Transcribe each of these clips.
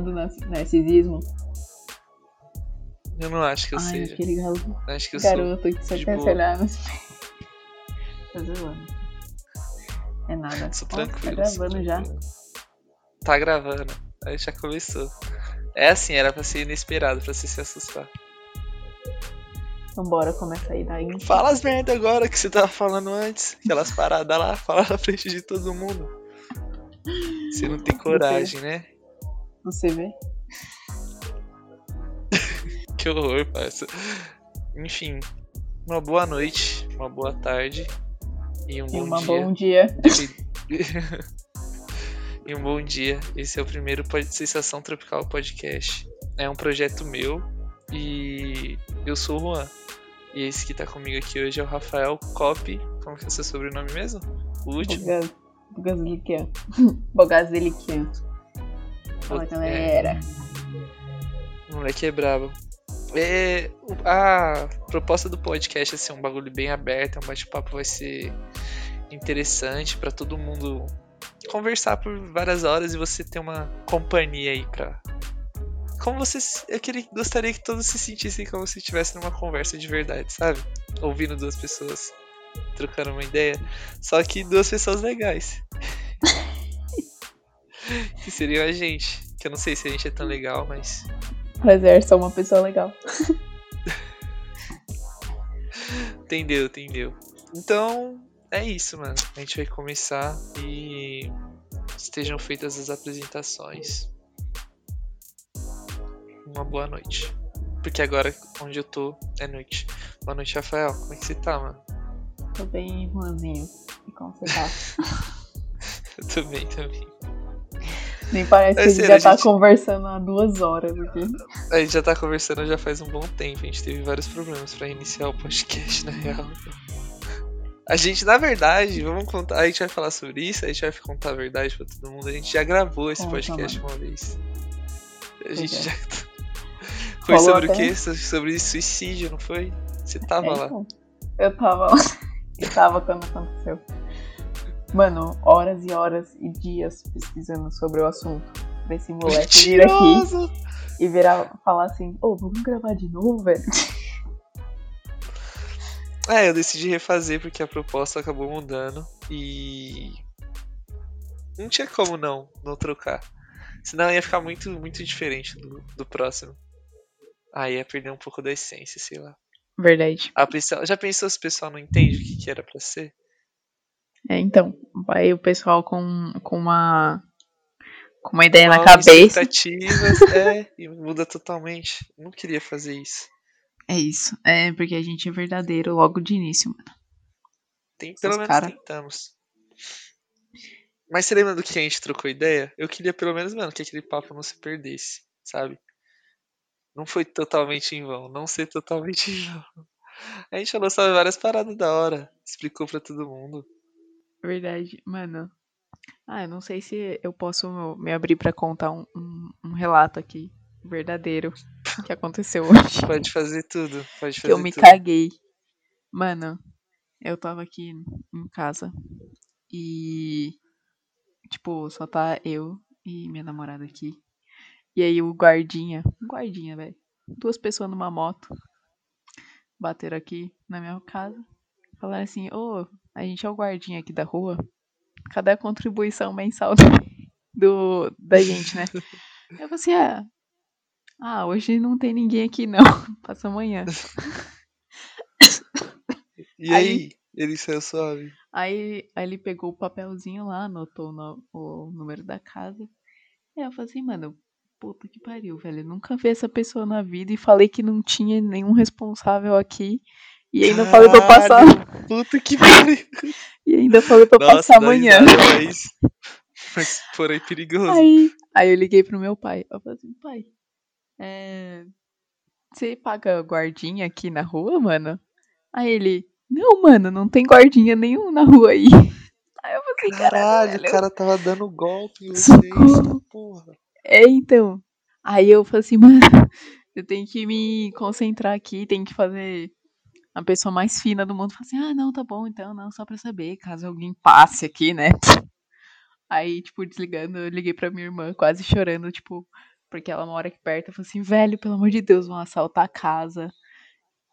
do nar- narcisismo? Eu não acho que eu Ai, seja. aquele galo- Acho que eu sou. garoto que só quer se olhar nos Tô zoando. É nada. Sou Ó, tranquilo. Tá sou gravando já. Tá gravando. Aí já começou. É assim, era pra ser inesperado, pra você se assustar. Então bora começar aí daí. Fala as merda agora que você tava falando antes. Aquelas paradas lá, fala na frente de todo mundo. Você não tem coragem, né? Você vê? Que horror, parça. Enfim, uma boa noite, uma boa tarde e um E bom uma dia. bom dia. e um bom dia. Esse é o primeiro Sensação Tropical Podcast. É um projeto meu e eu sou o Juan. E esse que tá comigo aqui hoje é o Rafael Cop. Como que é o seu sobrenome mesmo? O último? Bogaz- Bogaziliquian. Fala É. galera. O moleque é brabo. É, a proposta do podcast é ser um bagulho bem aberto, um bate-papo vai ser interessante pra todo mundo conversar por várias horas e você ter uma companhia aí pra. Como você. se- Eu queria, gostaria que todos se sentissem como se estivesse numa conversa de verdade, sabe? Ouvindo duas pessoas trocando uma ideia. Só que duas pessoas legais. que seriam a gente. Que eu não sei se a gente é tão legal, mas. Prazer, sou uma pessoa legal. Entendeu, entendeu. Então, é isso, mano. A gente vai começar e estejam feitas as apresentações. Uma boa noite. Porque agora onde eu tô é noite. Boa noite, Rafael. Como é que você tá, mano? Tô bem ruanzinho. E como você tá? Eu tô bem também. Nem parece É que a gente sério, já tá gente- conversando há duas horas aqui. A gente já tá conversando já faz um bom tempo. A gente teve vários problemas pra iniciar o podcast, na real. A gente, na verdade, vamos contar. A gente vai falar sobre isso, a gente vai contar a verdade pra todo mundo. A gente já gravou esse Conta, podcast uma vez. A gente é. já. Foi Falou sobre o até- quê? So- Sobre suicídio, não foi? Você tava É, lá. Eu tava lá. Eu tava quando aconteceu. Mano, horas e horas e dias pesquisando sobre o assunto. Desse moleque vir aqui e virar falar assim, ô, vamos gravar de novo, velho? É, eu decidi refazer porque a proposta acabou mudando e. Não tinha como não, não trocar. Senão ia ficar muito, muito diferente do, do próximo. Aí ia perder um pouco da essência, sei lá. Verdade. A pessoa, já pensou se o pessoal não entende o que, que era pra ser? É, então, vai o pessoal com, com uma com uma ideia na Mal cabeça. expectativas, é, e muda totalmente. Não queria fazer isso. É isso. É porque a gente é verdadeiro logo de início, mano. Tem, pelo menos cara. tentamos. Mas você lembra do que a gente trocou ideia? Eu queria pelo menos, mano, que aquele papo não se perdesse, sabe? Não foi totalmente em vão, não ser totalmente em vão. A gente falou sobre várias paradas da hora, explicou pra todo mundo. Verdade, mano. Ah, eu não sei se eu posso me abrir pra contar um, um, um relato aqui verdadeiro que aconteceu hoje. Pode fazer tudo, pode fazer eu me tudo. caguei. Mano, eu tava aqui em casa e tipo, só tá eu e minha namorada aqui. E aí o guardinha, um guardinha, velho. Duas pessoas numa moto bateram aqui na minha casa. Falaram assim: "Ô, a gente é o guardinha aqui da rua. Cadê a contribuição mensal do da gente, né?" Eu falei assim: "Ah, ah, hoje não tem ninguém aqui não. Passa amanhã." E Aí- aí, ele saiu suave. Aí, aí ele pegou o papelzinho lá, anotou o no- o número da casa. E eu falei assim, mano, puta que pariu, velho. Eu nunca vi essa pessoa na vida e falei que não tinha nenhum responsável aqui. E ainda falei pra eu passar. Caralho, Puta que pariu. E ainda falei pra eu Nossa, passar amanhã. Mas, mas porém perigoso. Aí, aí eu liguei pro meu pai. Eu falei assim, pai, é, você paga guardinha aqui na rua, mano? Aí ele, não, mano, não tem guardinha nenhum na rua aí. Aí eu falei caralho, Caralho, o cara tava dando golpe em vocês. Socorro. Porra. É, então. Aí eu falei assim, mano, eu tenho que me concentrar aqui, tenho que fazer a pessoa mais fina do mundo. Falei assim, ah, não, tá bom, então, não, só pra saber, caso alguém passe aqui, né? Aí, tipo, desligando, eu liguei pra minha irmã, quase chorando, tipo, porque ela mora aqui perto. Eu falei assim, velho, pelo amor de Deus, vão assaltar a casa.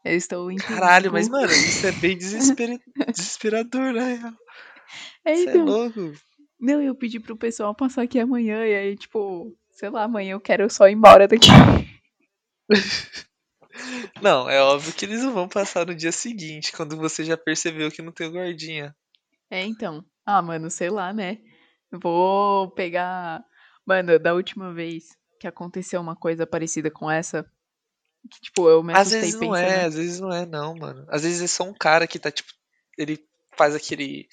Eu estou em Caralho, mas, mano, isso é bem desespera- desesperador, né? É, Isso é então, louco. não, eu pedi pro pessoal passar aqui amanhã, e aí, tipo, sei lá, amanhã eu quero só ir embora daqui. Não, é óbvio que eles não vão passar no dia seguinte, quando você já percebeu que não tem guardinha. É, então. Ah, mano, sei lá, né? Vou pegar. Mano, da última vez que aconteceu uma coisa parecida com essa, que, tipo, eu me Às vezes não pensando. é, às vezes não é, não, mano. Às vezes é só um cara que tá, tipo, ele faz aquele.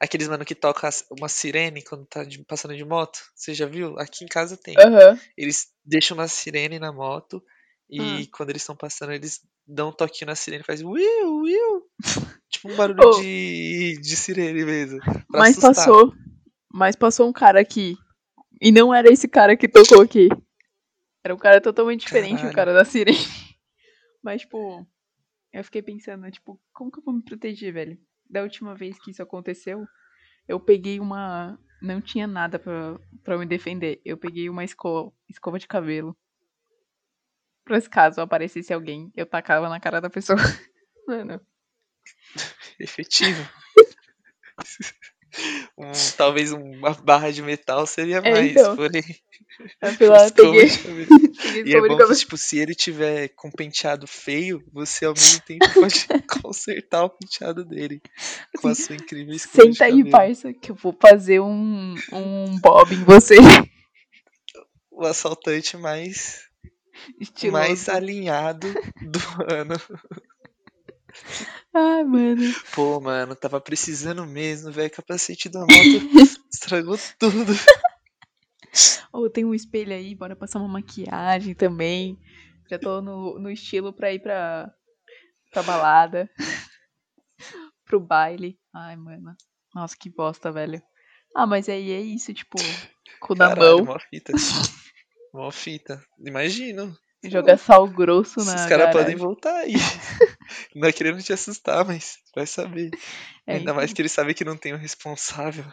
Aqueles mano que toca uma sirene quando tá de- passando de moto. Você já viu? Aqui em casa tem. Aham. Eles deixam uma sirene na moto e Hum. quando eles estão passando, eles dão um toquinho na sirene e faz Will, Will. Tipo um barulho Oh. de, de sirene mesmo. Mas assustar. passou. Mas passou um cara aqui. E não era esse cara que tocou aqui. Era um cara totalmente diferente, o cara da sirene. Mas, tipo, eu fiquei pensando, tipo, como que eu vou me proteger, velho? Da última vez que isso aconteceu, eu peguei uma. Não tinha nada pra, pra me defender. Eu peguei uma escova, escova de cabelo. Pra se caso aparecesse alguém, eu tacava na cara da pessoa. Mano. Efetivo. Um- talvez uma barra de metal seria É, mais, então. porém. Lá, escova peguei, E é bom que, tipo, se ele tiver com penteado feio, você ao mesmo tempo pode consertar o penteado dele com a sua incrível escova Senta aí, parça, que eu vou fazer um, um bob em você. O assaltante mais, Estiloso. mais alinhado do ano. Ai, mano. Pô, mano, tava precisando mesmo, velho. Capacete da moto estragou tudo. Ô, tem um espelho aí, bora passar uma maquiagem também. Já tô no, no estilo pra ir pra, pra balada. Pro baile. Ai, mano. Nossa, que bosta, velho. Ah, mas aí é isso, tipo, cu na mão, mó fita. Mó fita. Imagino. jogar sal grosso Esses na caras garagem. podem voltar aí. não é querendo te assustar, mas vai saber. É, Ainda mais que eles sabem que não tem o responsável.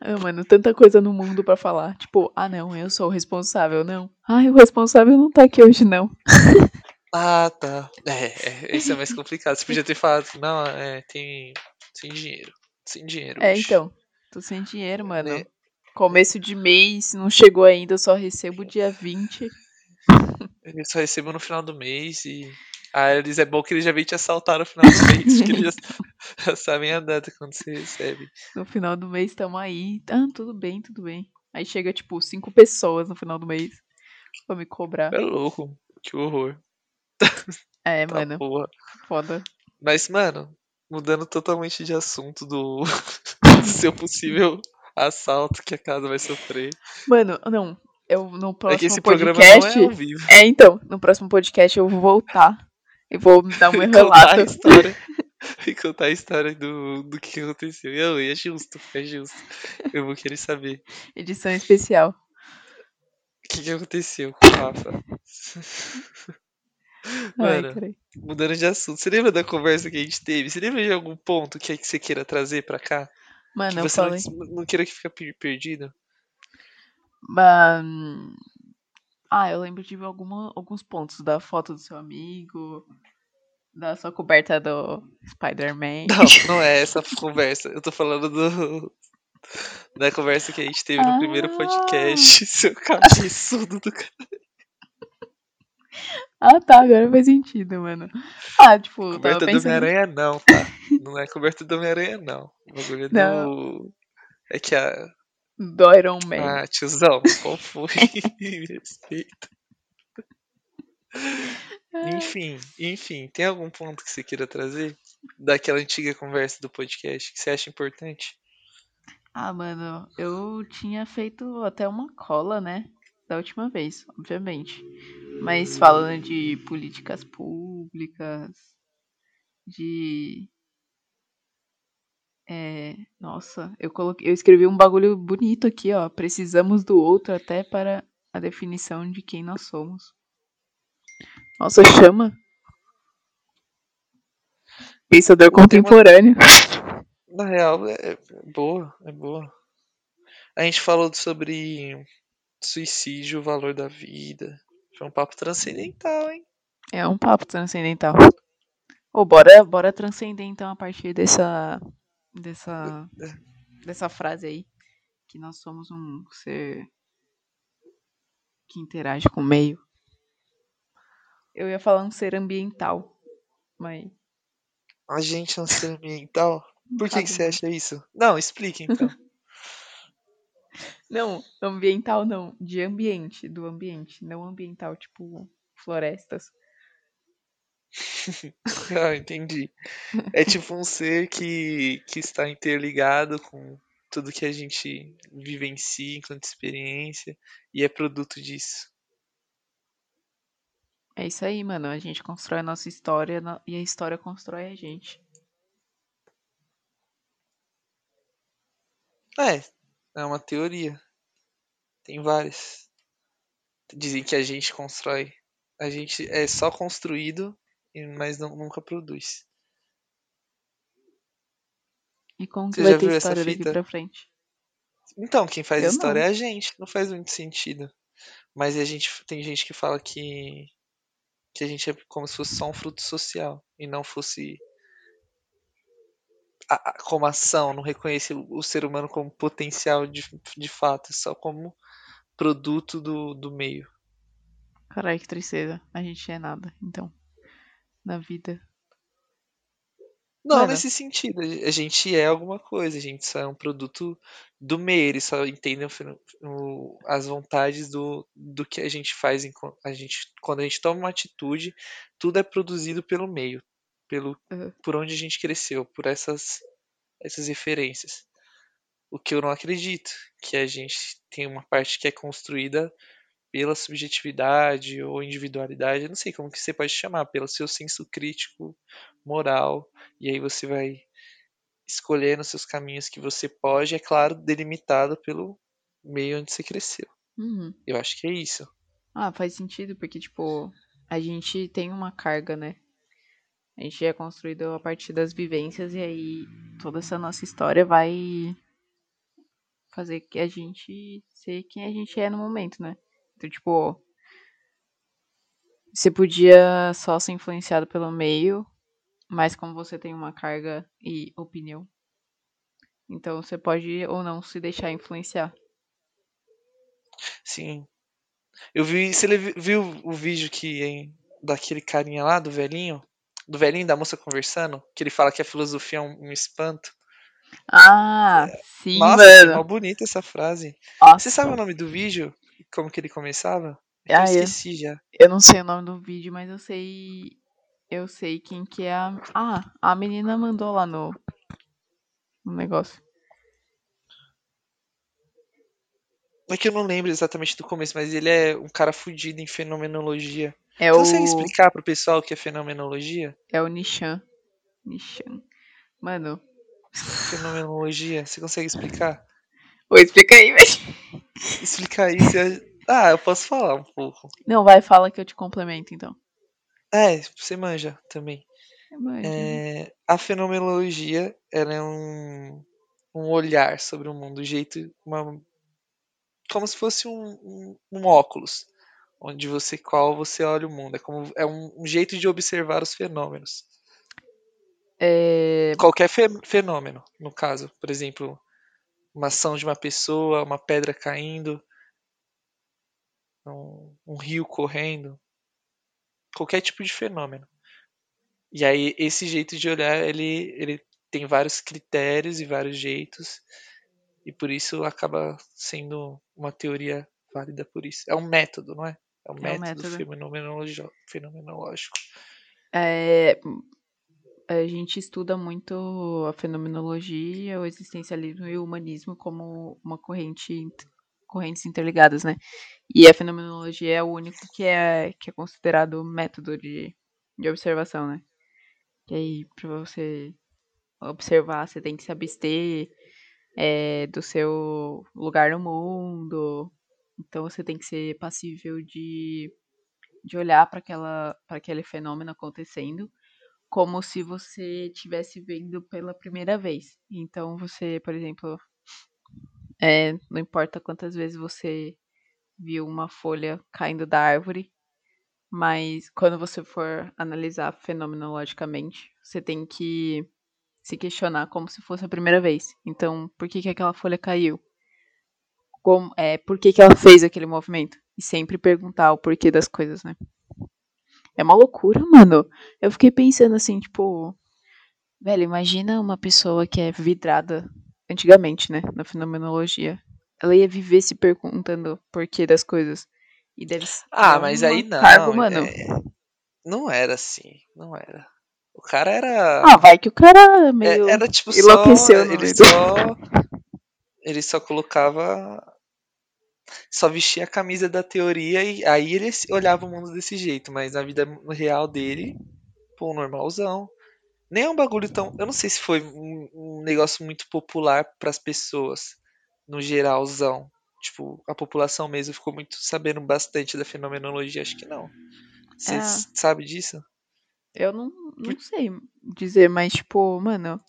Ah, mano, tanta coisa no mundo pra falar. Tipo, ah, não, eu sou o responsável, não. Ai, o responsável não tá aqui hoje, não. Ah, tá. É, é, esse é mais complicado. Você podia ter falado, não, é, tem. Sem dinheiro. Sem dinheiro. É, bicho. então. Tô sem dinheiro, mano. Começo de mês, não chegou ainda, eu só recebo dia 20. Eu só recebo no final do mês e. Ah, eles é bom que eles já vêm te assaltar no final do mês, porque eles já, já sabem a data quando você recebe. No final do mês tamo aí. Ah, tudo bem, tudo bem. Aí chega, tipo, cinco pessoas no final do mês pra me cobrar. É louco. Que horror. É, Tá mano, porra. foda. Mas, mano, mudando totalmente de assunto do, do seu possível assalto que a casa vai sofrer. Mano, não. Eu no é que próximo esse programa podcast. é ao vivo. É, então, no próximo podcast eu vou voltar. E vou dar um contar a relato. história. E contar a história do, do que aconteceu. E eu, é justo, é justo. Eu vou querer saber. Edição especial. O que, que aconteceu com o Rafa? Ai, Mano, caralho. mudando de assunto. Você lembra da conversa que a gente teve? Você lembra de algum ponto que, é que você queira trazer pra cá? Que Mano, eu você não, falei. não queira que fique per- perdido? Ah, eu lembro de alguma, alguns pontos da foto do seu amigo, da sua coberta do Spider-Man. Não, não é essa conversa. Eu tô falando do. Da conversa que a gente teve no primeiro Ah. podcast. Seu cabeçudo do cara. Ah, tá, agora faz sentido, mano. Ah, tipo, eu tava Coberta do pensando. Homem-Aranha não, tá? Não é coberta do Homem-Aranha, não. O bagulho é do. É que a. Do Iron Man. Ah, tiozão, qual foi? Me Respeita. Enfim, enfim, tem algum ponto que você queira trazer? Daquela antiga conversa do podcast que você acha importante? Ah, mano, eu tinha feito até uma cola, né? Da última vez, obviamente. Mas falando de políticas públicas, de. É, nossa, eu coloquei, eu escrevi um bagulho bonito aqui, ó. Precisamos do outro até para a definição de quem nós somos. Nossa, chama. Pensador contemporâneo. Na real, é é boa, é boa. A gente falou sobre suicídio, o valor da vida. Foi um papo transcendental, hein? É um papo transcendental. Ô, bora, bora transcender então a partir dessa. dessa. dessa frase aí. Que nós somos um ser que interage com o meio. Eu ia falar um ser ambiental, mas. A gente é um ser ambiental? Por que, que você acha isso? Não, explique então. Não, ambiental não, de ambiente, do ambiente, não ambiental, tipo florestas. ah, entendi. É tipo um ser que, que está interligado com tudo que a gente vivencia enquanto experiência e é produto disso. É isso aí, mano. A gente constrói a nossa história e a história constrói a gente. É, é uma teoria. Tem várias. Dizem que a gente constrói. A gente é só construído, e- mas não, nunca produz. E como que Você vai ter história daqui pra frente? Então, quem faz Eu história não. é a gente. Não faz muito sentido. Mas a gente tem gente que fala que que a gente é como se fosse só um fruto social e não fosse a- como ação, não reconhece o, ser humano como potencial de, de fato, só como produto do, do meio. Caralho, que tristeza. A gente é nada, então. Na vida. Não Mano. nesse sentido, a gente é alguma coisa, a gente só é um produto do meio, eles só entendem o feno- o- as vontades do, do que a gente faz enquanto a gente, quando a gente toma uma atitude, tudo é produzido pelo meio, pelo Uhum. por onde a gente cresceu, por essas essas referências. O que eu não acredito, que a gente tem uma parte que é construída pela subjetividade ou individualidade, eu não sei como que você pode chamar, pelo seu senso crítico, moral, e aí você vai escolhendo seus caminhos que você pode, é claro, delimitado pelo meio onde você cresceu. Uhum. Eu acho que é isso. Ah, faz sentido, porque, tipo, a gente tem uma carga, né? A gente é construído a partir das vivências e aí toda essa nossa história vai fazer que a gente ser quem a gente é no momento, né? Então, tipo, você podia só ser influenciado pelo meio, mas como você tem uma carga e opinião, então você pode ou não se deixar influenciar. Sim. Eu vi. Você viu o vídeo que em- daquele carinha lá, do velhinho? Do velhinho da moça conversando? Que ele fala que a filosofia é um, um espanto. Ah, sim, Nossa, mano. mó bonita essa frase. Nossa. Você sabe o nome do vídeo? Como que ele começava? É eu Ah, eu, esqueci já. eu não sei o nome do vídeo, mas eu sei. Eu sei quem que é a. Ah, a menina mandou lá no. No negócio. É que eu não lembro exatamente do começo, mas ele é um cara fudido em fenomenologia. É Você o. consegue explicar pro pessoal o que é fenomenologia? É o Nishan. Nishan. Mano. Fenomenologia, você consegue explicar? Oi, explica aí, velho. Explicar isso. é- Ah, eu posso falar um pouco. Não, vai, fala que eu te complemento, então. É, você manja também. Mano, É, a fenomenologia ela é um, um olhar sobre o mundo, um jeito, uma, como se fosse um, um, um óculos, onde você qual você olha o mundo. É como é um, um jeito de observar os fenômenos. É. Qualquer fe- fenômeno, no caso, por exemplo, uma ação de uma pessoa, uma pedra caindo, um, um rio correndo, qualquer tipo de fenômeno. E aí esse jeito de olhar, ele, ele tem vários critérios e vários jeitos, e por isso acaba sendo uma teoria válida por isso. É um método, não é? É um É método, método. fenomenologi- fenomenológico. É, a gente estuda muito a fenomenologia, o existencialismo e o humanismo como uma corrente, correntes interligadas, né? E a fenomenologia é o único que é, que é considerado método de, de observação, né? Que aí, para você observar, você tem que se abster é, do seu lugar no mundo. Então, você tem que ser passível de, de olhar para aquele fenômeno acontecendo como se você estivesse vendo pela primeira vez. Então você, por exemplo, é, não importa quantas vezes você viu uma folha caindo da árvore, mas quando você for analisar fenomenologicamente, você tem que se questionar como se fosse a primeira vez. Então, por que, que aquela folha caiu? Como, é, por que, que ela fez aquele movimento? E sempre perguntar o porquê das coisas, né? É uma loucura, mano. Eu fiquei pensando assim, tipo. Velho, imagina uma pessoa que é vidrada antigamente, né? Na fenomenologia. Ela ia viver se perguntando o porquê das coisas. E deve Ah, é mas aí não. cargo, mano. é- Não era assim. Não era. O cara era. Ah, vai que o cara é é- meio. era tipo só. enlouqueceu Ele só. Ele só colocava. Só vestia a camisa da teoria e aí ele olhava o mundo desse jeito, mas na vida real dele, pô, normalzão. Nem é um bagulho tão. Eu não sei se foi um, um negócio muito popular pras pessoas, no geralzão. Tipo, a população mesmo ficou muito sabendo bastante da fenomenologia, acho que não. Você É. sabe disso? Eu não, não sei dizer, mas, tipo, mano.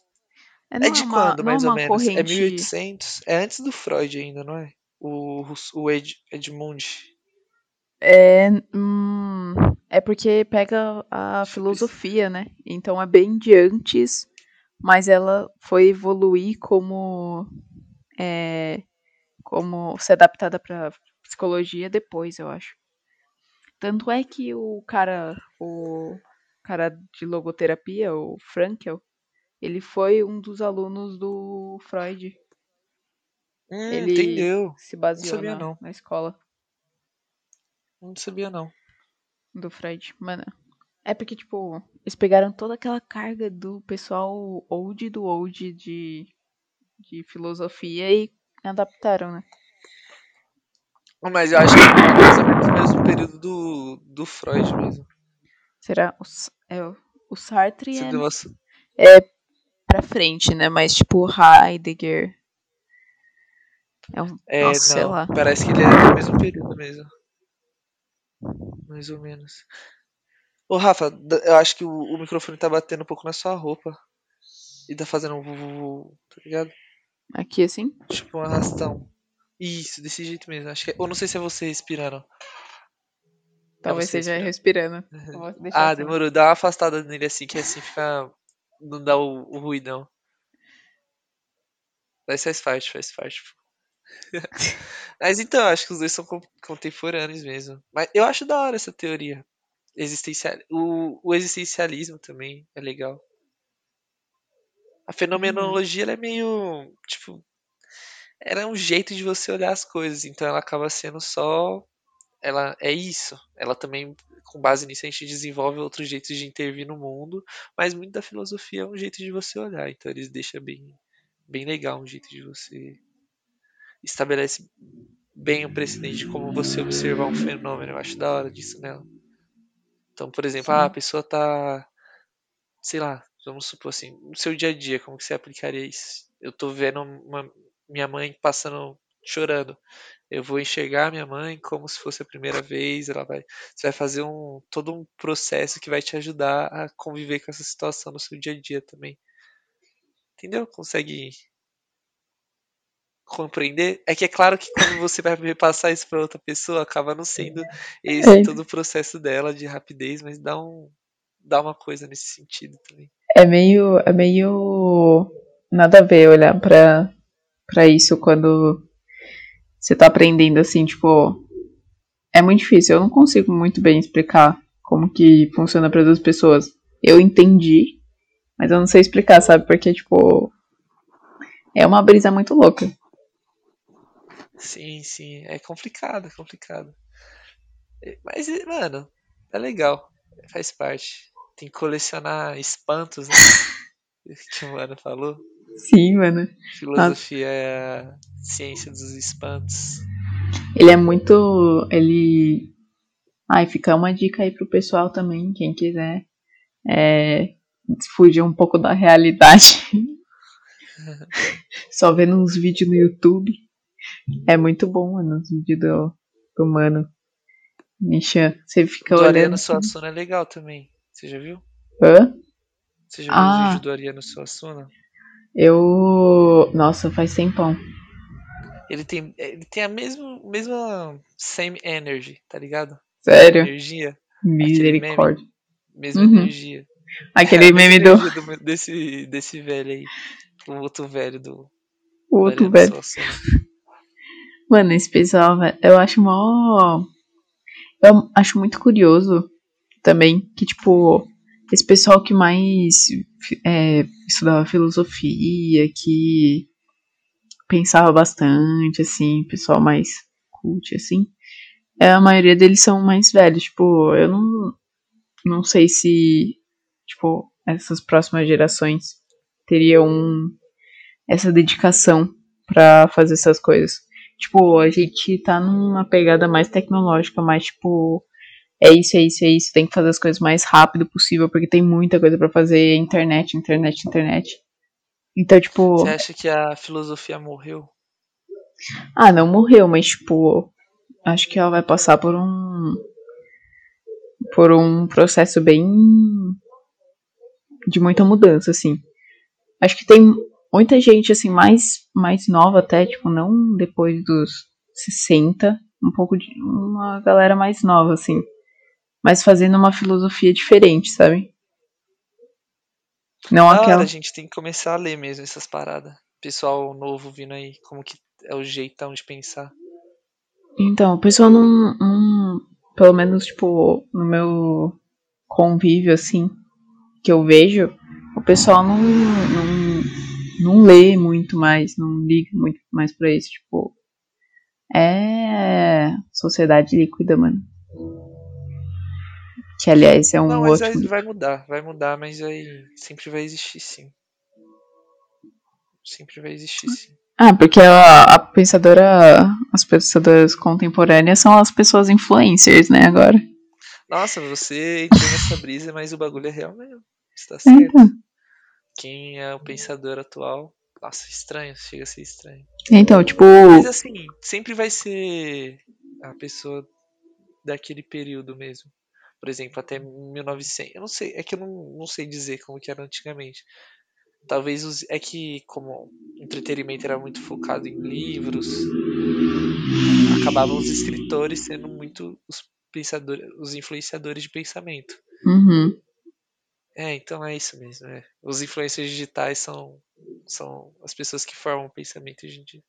É, É de uma, quando, não mais é ou menos? É corrente. 1800? É antes do Freud ainda, não é? O, o Ed, Edmund. É, hum, é porque pega a filosofia, né? Então é bem de antes, mas ela foi evoluir como é, como ser adaptada para psicologia depois, eu acho. Tanto é que o cara, o cara de logoterapia, o Frankel, ele foi um dos alunos do Freud. Hum, Ele entendeu. se baseou sabia, na, não. na escola Não sabia, não. do Freud. Mano, é porque, tipo, eles pegaram toda aquela carga do pessoal old do old de, de filosofia e adaptaram, né? Mas eu acho que é do mesmo período do, do Freud mesmo. Será? O, é, o- o Sartre é, é pra frente, né? Mas, tipo, Heidegger. É um. É, nossa, sei não. lá. Parece que ele é do mesmo período mesmo. Mais ou menos. Ô, Rafa, eu acho que o, o microfone tá batendo um pouco na sua roupa. E tá fazendo um tá ligado? Aqui assim? Tipo um arrastão. Isso, desse jeito mesmo. Acho que é- Ou não sei se é você respirando. Talvez você seja respirando. respirando. Ah, assim. demorou. Dá uma afastada nele assim, que assim fica. Não dá o, o ruidão. Mas faz parte, faz parte. Mas então, acho que os dois são con- contemporâneos mesmo. Mas eu acho da hora essa teoria. Existencial... O, o existencialismo também é legal. A fenomenologia ela é meio. Tipo. Ela é um jeito de você olhar as coisas. Então ela acaba sendo só. Ela é isso. Ela também, com base nisso, a gente desenvolve outros jeitos de intervir no mundo. Mas muito da filosofia é um jeito de você olhar. Então eles deixam bem, bem legal um jeito de você. Estabelece bem o precedente de como você observar um fenômeno. Eu acho da hora disso nela. Então, por exemplo, ah, a pessoa tá. Sei lá, vamos supor assim, no seu dia a dia, como que você aplicaria isso? Eu tô vendo uma- minha mãe passando, chorando. Eu vou enxergar minha mãe como se fosse a primeira vez, ela vai. Você vai fazer um todo um processo que vai te ajudar a conviver com essa situação no seu dia a dia também. Entendeu? Consegue compreender? É que é claro que quando você vai repassar isso para outra pessoa, acaba não sendo esse É. todo o processo dela de rapidez, mas dá um dá uma coisa nesse sentido também. É meio. É meio. Nada a ver olhar pra, pra isso quando você tá aprendendo assim, tipo. É muito difícil. Eu não consigo muito bem explicar como que funciona para duas pessoas. Eu entendi, mas eu não sei explicar, sabe? Porque, tipo. É uma brisa muito louca. Sim, sim, é complicado, é complicado. É, Mas, é, mano, é legal, faz parte. Tem que colecionar espantos, né? Que o mano falou. Sim, mano. Filosofia é a ciência dos espantos. Ele é muito. Ele. Ai, fica uma dica aí pro pessoal também, quem quiser. É. Fugir um pouco da realidade. Só vendo uns vídeos no YouTube. É muito bom, mano, os vídeos do, do mano. Misha, você fica do olhando. Ariano assim, Suassuna é legal também. Você já viu? Hã? Você já viu Ah. o vídeo do Ariano Suassuna? Eu. Nossa, faz tempão. Ele tem, ele tem a mesma, mesma same energy, tá ligado? Sério? Energia. Misericórdia. Mesma Uhum. energia. Aquele É meme do do- desse, desse velho aí. O outro velho do. o outro Mariano velho. Suassuna. Mano, esse pessoal, velho, eu acho mó. Eu acho muito curioso também que, tipo, esse pessoal que mais é, estudava filosofia, que pensava bastante, assim, pessoal mais cult, assim, é, a maioria deles são mais velhos. Tipo, eu não, não sei se, tipo, essas próximas gerações teriam essa dedicação pra fazer essas coisas. Tipo, a gente tá numa pegada mais tecnológica, mais tipo, é isso, é isso, é isso, tem que fazer as coisas mais rápido possível, porque tem muita coisa pra fazer, internet, internet, internet. Então, tipo, Você acha que a filosofia morreu? ah, não morreu, mas tipo, acho que ela vai passar por um por um processo bem de muita mudança, assim. Acho que tem muita gente assim mais mais nova até, tipo, não depois dos 60, um pouco de uma galera mais nova assim, mas fazendo uma filosofia diferente, sabe? Não aquela a gente tem que começar a ler mesmo essas paradas. Pessoal novo vindo aí, como que é o jeitão de pensar. Então, o pessoal não, não. Pelo menos, tipo, no meu convívio, assim, que eu vejo, o pessoal não, não, não lê muito mais, não liga muito mais pra isso. Tipo, é sociedade líquida, mano. Que, aliás, é um Não, mas ótimo. vai mudar, vai mudar, mas aí sempre vai existir sim. Sempre vai existir sim. Ah, porque a, a pensadora. As pensadoras contemporâneas são as pessoas influencers, né, agora. Nossa, você entrou nessa brisa, mas o bagulho é real mesmo. Está certo. Então, Quem é o pensador atual? Nossa, estranho, chega a ser estranho. então tipo. Mas assim, sempre vai ser a pessoa daquele período mesmo. Por exemplo, até 1900. Eu não sei, é que eu não, não sei dizer como que era antigamente. Talvez os, é que como o entretenimento era muito focado em livros, acabavam os escritores sendo muito os pensadores, os influenciadores de pensamento. Uhum. É, então é isso mesmo. É. Os influencers digitais são, são as pessoas que formam o pensamento hoje em dia.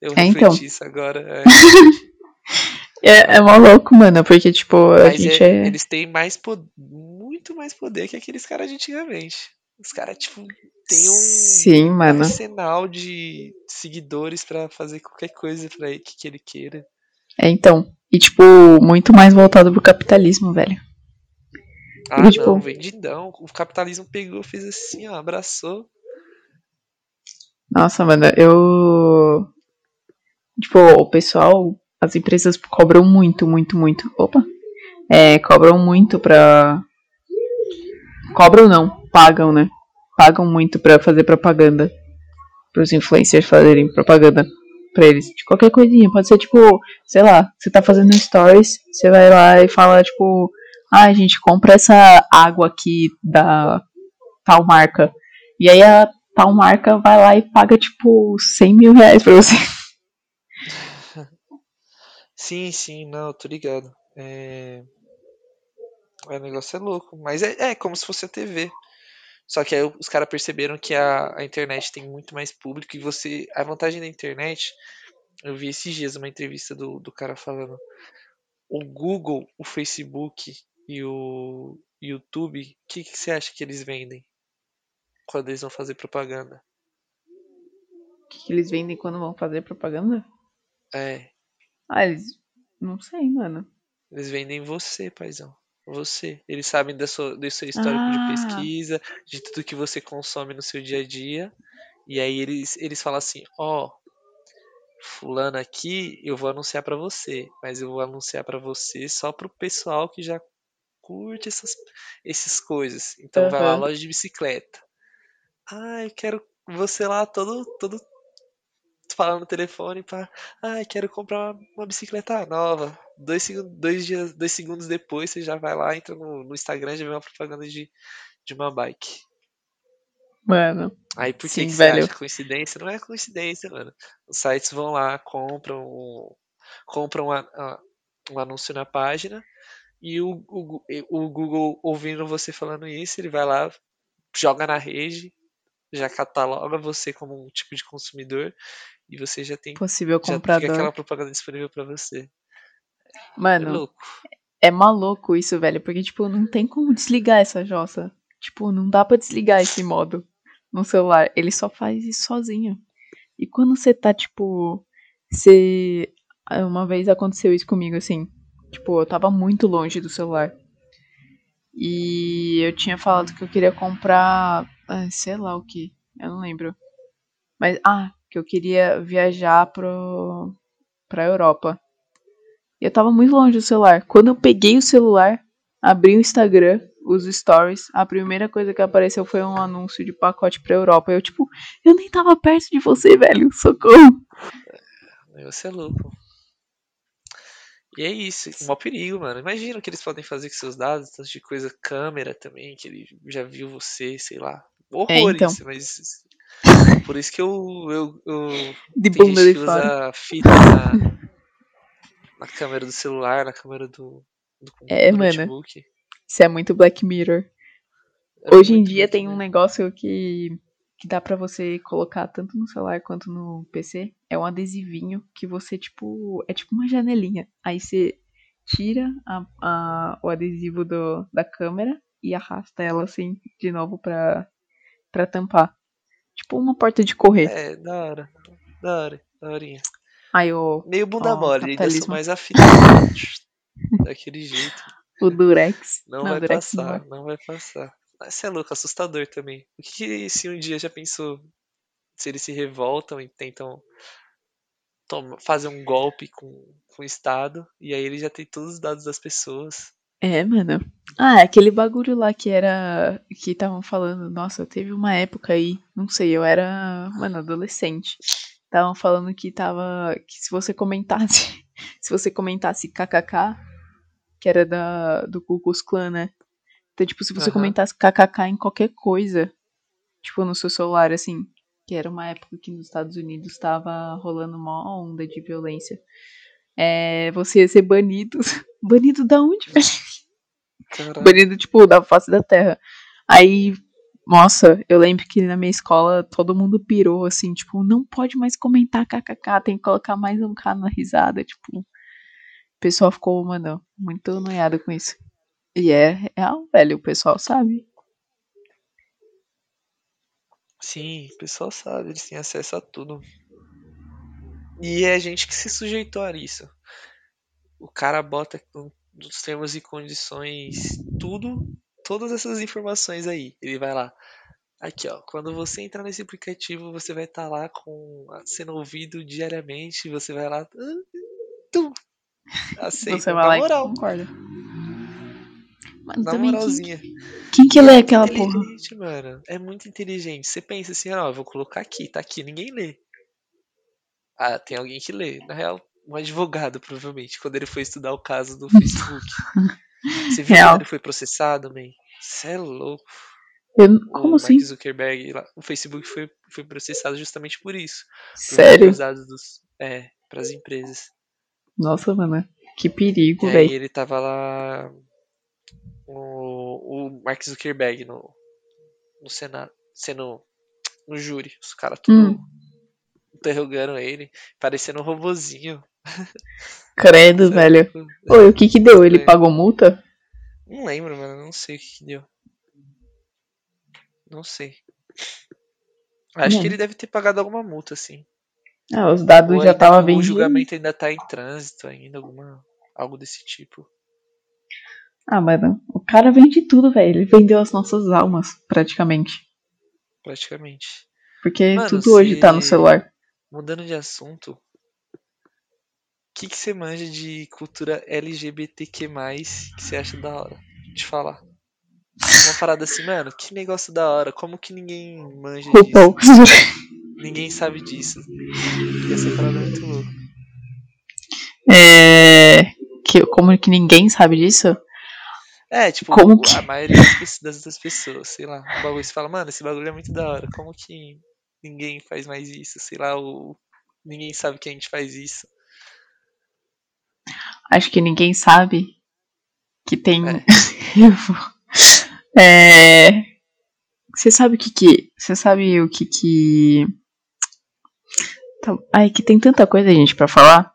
Eu É, então. refleti isso agora. é. É, é mó louco, mano, porque, tipo, a Mas gente é- é. eles têm mais po- muito mais poder que aqueles caras de antigamente. Os caras, tipo, têm um Sim, mano. arsenal de seguidores pra fazer qualquer coisa pra ele, que, que ele queira. É, então. E, tipo, muito mais voltado pro capitalismo, velho. Ah, tipo- não, vendidão. O capitalismo pegou, fez assim, ó, abraçou. Nossa, mano, eu. Tipo, o pessoal, as empresas cobram muito, muito, muito. Opa! É, cobram muito pra. Cobram não, pagam, né? Pagam muito pra fazer propaganda. Pros influencers fazerem propaganda pra eles. De qualquer coisinha. Pode ser tipo, sei lá, você tá fazendo stories, você vai lá e fala, tipo, ah, gente, compra essa água aqui da tal marca. E aí a tal marca vai lá e paga, tipo, 100 mil reais pra você. Sim, sim, não, tô ligado. É... é, O negócio é louco. Mas é, é como se fosse a TV. Só que aí os caras perceberam que a, a internet tem muito mais público e você. A vantagem da internet, eu vi esses dias uma entrevista do, do cara falando. O Google, o Facebook e o YouTube, o que, que você acha que eles vendem? Quando eles vão fazer propaganda? O que, que eles vendem quando vão fazer propaganda? É, Ah, eles. Não sei, mano. eles vendem você, paizão. Você. Eles sabem da sua, do seu histórico Ah. de pesquisa, de tudo que você consome no seu dia a dia. E aí eles, eles falam assim, ó, fulano aqui, eu vou anunciar pra você, mas eu vou anunciar pra você só pro pessoal que já curte essas, essas coisas. Então vai lá loja de bicicleta. Ah, eu quero você lá todo, todo falando no telefone para, ah, quero comprar uma, uma bicicleta nova. Dois, dois, dias, dois segundos depois você já vai lá, entra no, no Instagram e já vê uma propaganda de, de uma bike. Mano. Aí por que, Sim, que você velho. acha coincidência? Não é coincidência, mano. Os sites vão lá, compram, um- compram a- a- um anúncio na página e o, o, o Google ouvindo você falando isso, ele vai lá, joga na rede, já cataloga você como um tipo de consumidor e você já tem Possível já fica aquela propaganda disponível pra você. É Mano, louco. é maluco isso, velho. Porque, tipo, não tem como desligar essa jossa. Tipo, não dá pra desligar esse modo no celular. Ele só faz isso sozinho. E quando você tá, tipo. Você. Uma vez aconteceu isso comigo, assim. Tipo, eu tava muito longe do celular. E eu tinha falado que eu queria comprar. ah, sei lá o que. Eu não lembro. Mas, ah, que eu queria viajar pro, pra Europa. E eu tava muito longe do celular. Quando eu peguei o celular, abri o Instagram, os stories, a primeira coisa que apareceu foi um anúncio de pacote pra Europa. Eu, tipo, eu nem tava perto de você, velho. Socorro. Você é louco. E é isso, um maior perigo, mano. Imagina o que eles podem fazer com seus dados, tanto de coisa, câmera também, que ele já viu você, sei lá. Horrores, então. mas. Por isso que eu. eu, eu De tem bunda gente de que fora. usa fita na, na câmera do celular, na câmera do, do, É, do mano. notebook. Isso é muito Black Mirror. É Hoje em dia tem um negócio que, que dá pra você colocar tanto no celular quanto no PC. É um adesivinho que você, tipo. É tipo uma janelinha. Aí você tira a- a- o adesivo do, da câmera e arrasta ela assim de novo pra, pra tampar. Tipo uma porta de correr. É, da hora. Da hora, da horinha. Aí o, Meio bunda Ó, mole, ainda sou mais afinado. Daquele jeito. o Durex. Não, Não, vai Durex não passar, vai. não vai passar. Mas você é louco, assustador também. O que, que se um dia já pensou se eles se revoltam e tentam toma- fazer um golpe com, com o Estado e aí ele já tem todos os dados das pessoas. É, mano. Ah, aquele bagulho lá que era. Que estavam falando. Nossa, teve uma época aí. Não sei, eu era. Mano, adolescente. Estavam falando que tava. Que se você comentasse. Se você comentasse KKK, que era da, do Ku Klux Klan, né? Então, tipo, se você Aham. comentasse KKK em qualquer coisa, tipo, no seu celular, assim. Que era uma época que nos Estados Unidos tava rolando uma onda de violência. É, você ia ser banido. Banido da onde, velho? Caralho. banido, tipo, da face da terra. Aí, nossa, eu lembro que na minha escola todo mundo pirou, assim, tipo, não pode mais comentar kkk, tem que colocar mais um K na risada, tipo. O pessoal ficou, mano, muito noiado com isso. E é real, velho, o pessoal sabe. Sim, o pessoal sabe, eles têm acesso a tudo. E é a gente que se sujeitou a isso. O cara bota com- nos termos e condições tudo, todas essas informações aí. Ele vai lá. Aqui, ó. Quando você entrar nesse aplicativo, você vai estar lá com sendo ouvido diariamente. Você vai lá. ah, tum, Aceita. Você vai lá moral. concorda. Mano, Na também, quem, moralzinha. quem que é lê muito aquela porra? mano. É muito inteligente. Você pensa assim, ó, eu vou colocar aqui, tá aqui, ninguém lê. Ah, tem alguém que lê. Na real, um advogado, provavelmente, quando ele foi estudar o caso do Facebook. Você viu Real. quando ele foi processado, man? Você é louco. Eu- como o assim? Mark Zuckerberg, lá, o Facebook foi, foi processado justamente por isso. Sério? os dados dos, é, pras empresas. Nossa, mano, que E perigo, aí velho. ele tava lá. O, o Mark Zuckerberg no, no Senado, sendo no júri. Os caras tudo Hum. interrogando ele, parecendo um robozinho. Credo, é velho. louco. Oi, o que que deu? Ele Estranho. pagou multa? Não lembro, mano. Não sei o que, que deu. Não sei. Acho que ele deve ter pagado alguma multa, sim. Ah, os dados Ou já ainda tava o julgamento ainda tá em trânsito ainda, alguma, algo desse tipo. Ah, mano, o cara vende tudo, velho. Ele vendeu as nossas almas, praticamente. Praticamente. Porque Mano, tudo hoje tá no celular. Mudando de assunto, que que você manja de cultura LGBTQ+, que você acha da hora de falar? Uma parada assim, mano, que negócio da hora, como que ninguém manja disso? Ninguém sabe disso. Essa parada é muito louca. é... que, como que ninguém sabe disso? É, tipo, Como que- a maioria das, das pessoas, sei lá. Um bagulho você fala, mano, esse bagulho é muito da hora. Como que ninguém faz mais isso? Sei lá, o... ninguém sabe que a gente faz isso. Acho que ninguém sabe que tem. É. É, Você sabe o que que. Você sabe o que que. Tá- Ai, que tem tanta coisa, gente, pra falar.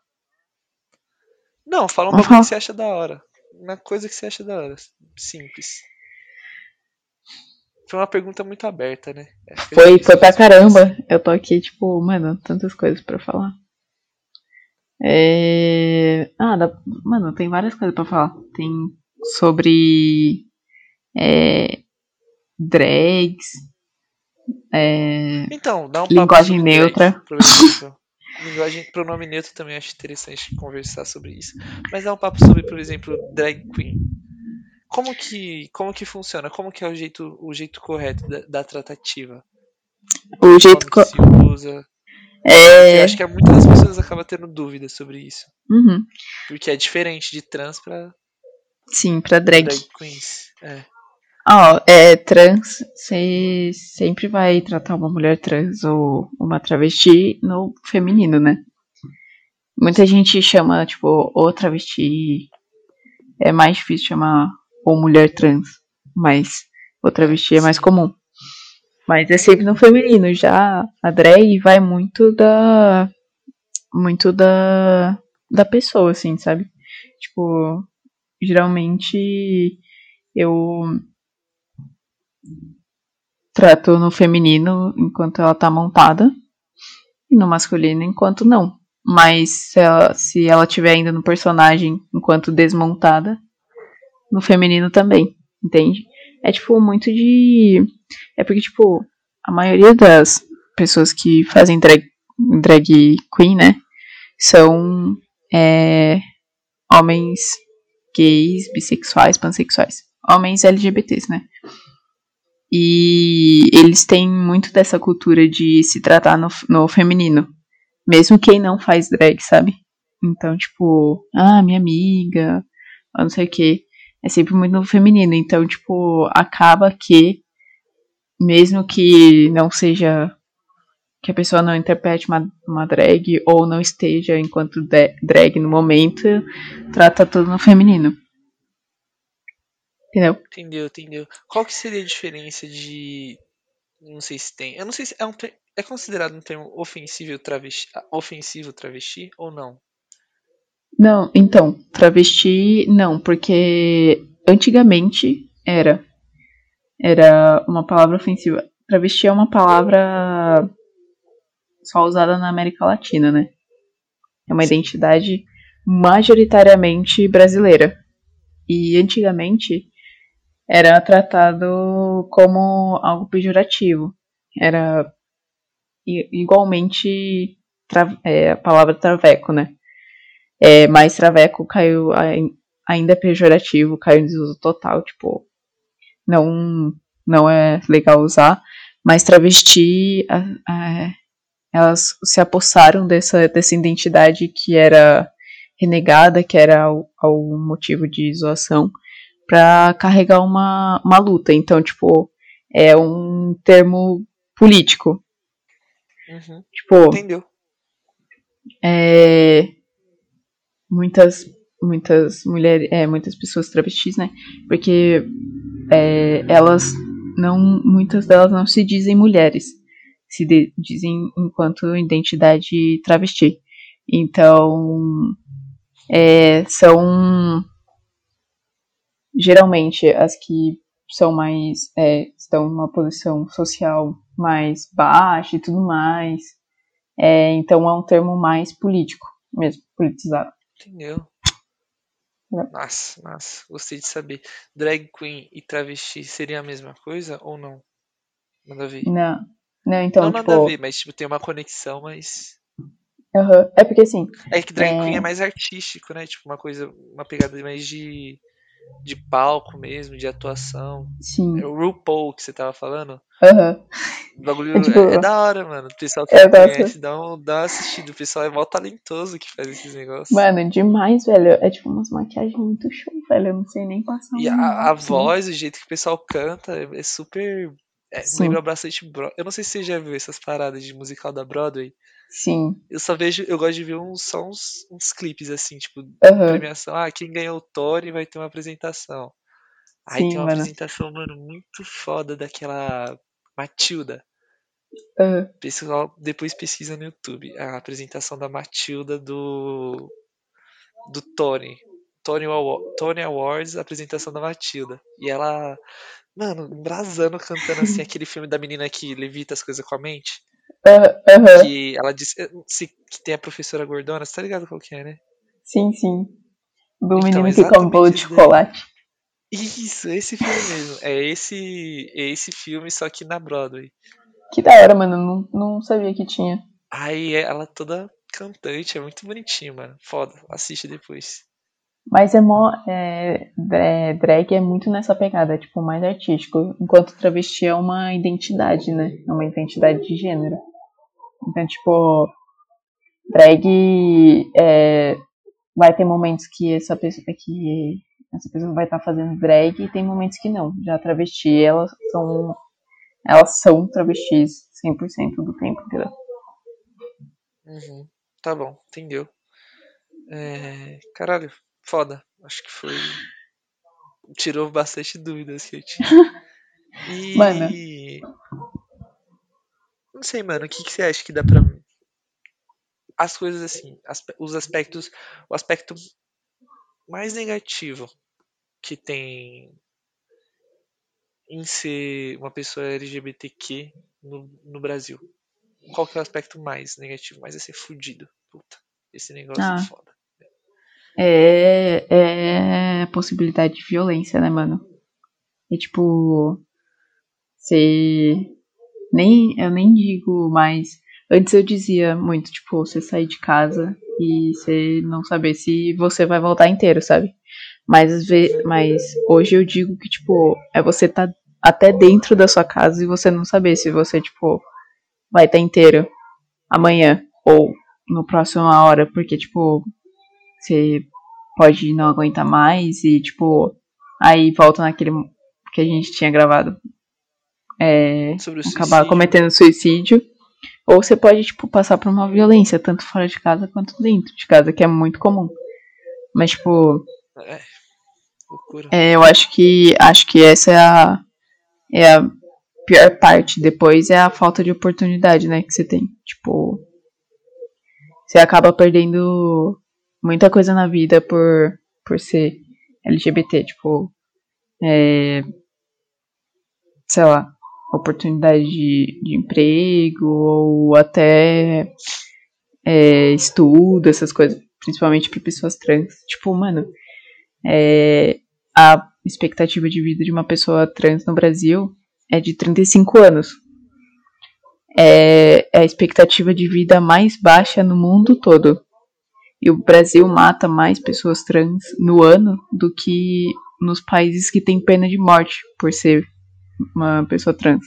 Não, fala um falar. que você acha da hora. Uma coisa que você acha da hora. Simples. Foi uma pergunta muito aberta, né? A Foi, foi pra caramba. Eu tô aqui, tipo, mano, tantas coisas pra falar. É... Ah, dá... mano, tem várias coisas pra falar. Tem sobre. É... Drags. É... Então, dá um Linguagem neutra. drag. Linguagem, pronome neutro também acho interessante conversar sobre isso. Mas dá um papo sobre, por exemplo, drag queen. Como que, como que funciona? Como que é o jeito, o jeito correto da, da tratativa? O jeito Como que. que se usa? Eu É. acho que muitas das pessoas acabam tendo dúvidas sobre isso. Uhum. Porque é diferente de trans pra Sim, pra drag. drag queens. É. Ó, é trans, você sempre vai tratar uma mulher trans ou uma travesti no feminino, né? Muita gente chama, tipo, ou travesti. É mais difícil chamar ou mulher trans, mas o travesti é mais comum. Mas é sempre no feminino. Já a drag vai muito da. Muito da. Da pessoa, assim, sabe? Tipo, geralmente eu trato no feminino enquanto ela tá montada e no masculino enquanto não. Mas se ela, se ela tiver ainda no personagem enquanto desmontada, no feminino também, entende? É tipo muito de. É porque, tipo, a maioria das pessoas que fazem drag, drag queen, né? São é, homens gays, bissexuais, pansexuais. Homens LGBTs, né? E eles têm muito dessa cultura de se tratar no, no feminino. Mesmo quem não faz drag, sabe? Então, tipo, ah, minha amiga, não sei o que. É sempre muito no feminino. Então, tipo, acaba que, mesmo que não seja. Que a pessoa não interprete uma, uma drag ou não esteja enquanto drag no momento, trata tudo no feminino. Entendeu? Entendeu, entendeu. Qual que seria a diferença de. Não sei se tem. Eu não sei se é um ter- É considerado um termo ofensivo travesti, ofensivo travesti ou não? Não, então, travesti não, porque antigamente era. Era uma palavra ofensiva. Travesti é uma palavra só usada na América Latina, né? É uma identidade majoritariamente brasileira. E antigamente era tratado como algo pejorativo. Era igualmente é, a palavra traveco, né? É, mas traveco caiu ai- ainda é pejorativo, caiu em desuso total, tipo, não não é legal usar, mas travesti a- a- elas se apossaram dessa, dessa identidade que era renegada, que era ao, ao motivo de zoação, pra carregar uma, uma luta. Então, tipo, é um termo político. Uhum. Tipo, Entendeu? é, muitas muitas mulheres é, muitas pessoas travestis né? Porque é, elas não muitas delas não se dizem mulheres se de- dizem enquanto identidade travesti. Então é, são geralmente as que são mais é, estão em uma posição social mais baixa e tudo mais. É, então é um termo mais político mesmo, politizado. Entendeu? É. Massa, massa. Gostei de saber. Drag queen e travesti seria a mesma coisa ou não? Nada a ver. Não, não então, não, tipo. nada a ver, mas tipo, tem uma conexão, mas. aham, É porque assim, É que drag É. queen é mais artístico, né? Tipo, uma coisa, uma pegada mais de de palco mesmo, de atuação. Sim. É o RuPaul que você tava falando. Aham. O bagulho É, tipo, é, é da hora, mano. O pessoal que é, conhece, dá, um, dá uma assistida. O pessoal é mó talentoso que faz esses negócios. Mano, demais, velho. É tipo umas maquiagens muito show, velho. Eu não sei nem passar E um a, a voz, o jeito que o pessoal canta, é, é super. é, lembra bastante. Bro... Eu não sei se você já viu essas paradas de musical da Broadway. Sim. Eu só vejo. Eu gosto de ver uns, só uns, uns clipes assim, tipo, Aham. premiação. Ah, quem ganhou o Tony vai ter uma apresentação. Aí Sim, tem uma mano. apresentação, mano, muito foda daquela Matilda. Aham. Pessoal, depois pesquisa no YouTube. A apresentação da Matilda do. Do Tony. Tony, Tony Awards, apresentação da Matilda. E ela, mano, embrasando, cantando assim, aquele filme da menina que levita as coisas com a mente. Aham. Que ela disse se, que tem a professora gordona, você tá ligado qual que é, né? Sim, sim. Do Então, menino que come bolo de chocolate. Isso, esse filme mesmo. É esse, é esse filme, só que na Broadway. Que da hora, mano. Não, não sabia que tinha. Aí ela toda cantante, é muito bonitinho, mano. Foda, assiste depois. Mas é mó. É, é, drag é muito nessa pegada, é, tipo, mais artístico. Enquanto travesti é uma identidade, né? É uma identidade de gênero. Então, tipo. Drag. É, vai ter momentos que essa pessoa. Que essa pessoa vai estar fazendo drag e tem momentos que não. Já travesti, elas são. Elas são travestis 100% do tempo, entendeu? Uhum. Tá bom, entendeu. É, caralho, foda. Acho que foi. Tirou bastante dúvidas que eu tinha. E. Mano. Não sei, mano, o que, que você acha que dá pra. As coisas assim, aspe- os aspectos. O aspecto mais negativo que tem em ser uma pessoa LGBTQ no, no Brasil. Qual que é o aspecto mais negativo? Mais é ser fudido. Puta, esse negócio Ah. é foda. É, é possibilidade de violência, né, mano? É tipo. Você. Nem, eu nem digo mais. Antes eu dizia muito, tipo, você sair de casa e você não saber se você vai voltar inteiro, sabe? Mas, às ve- mas hoje eu digo que, tipo, é você tá até dentro da sua casa e você não saber se você, tipo, vai estar inteiro amanhã ou no próximo hora, porque, tipo, você pode não aguentar mais e, tipo, aí volta naquele que a gente tinha gravado. É, Sobre o acabar cometendo suicídio. Ou você pode, tipo, passar por uma violência, tanto fora de casa quanto dentro de casa, que é muito comum. Mas, tipo, É, é, eu acho que acho que essa é a, é a pior parte. Depois é a falta de oportunidade, né, que você tem. Tipo, você acaba perdendo muita coisa na vida por, por ser LGBT, tipo, é, sei lá, oportunidade de, de emprego ou até é, estudo, essas coisas, principalmente para pessoas trans. Tipo, mano, é, a expectativa de vida de uma pessoa trans no Brasil é de 35 anos. É, é a expectativa de vida mais baixa no mundo todo. E o Brasil mata mais pessoas trans no ano do que nos países que têm pena de morte por ser uma pessoa trans.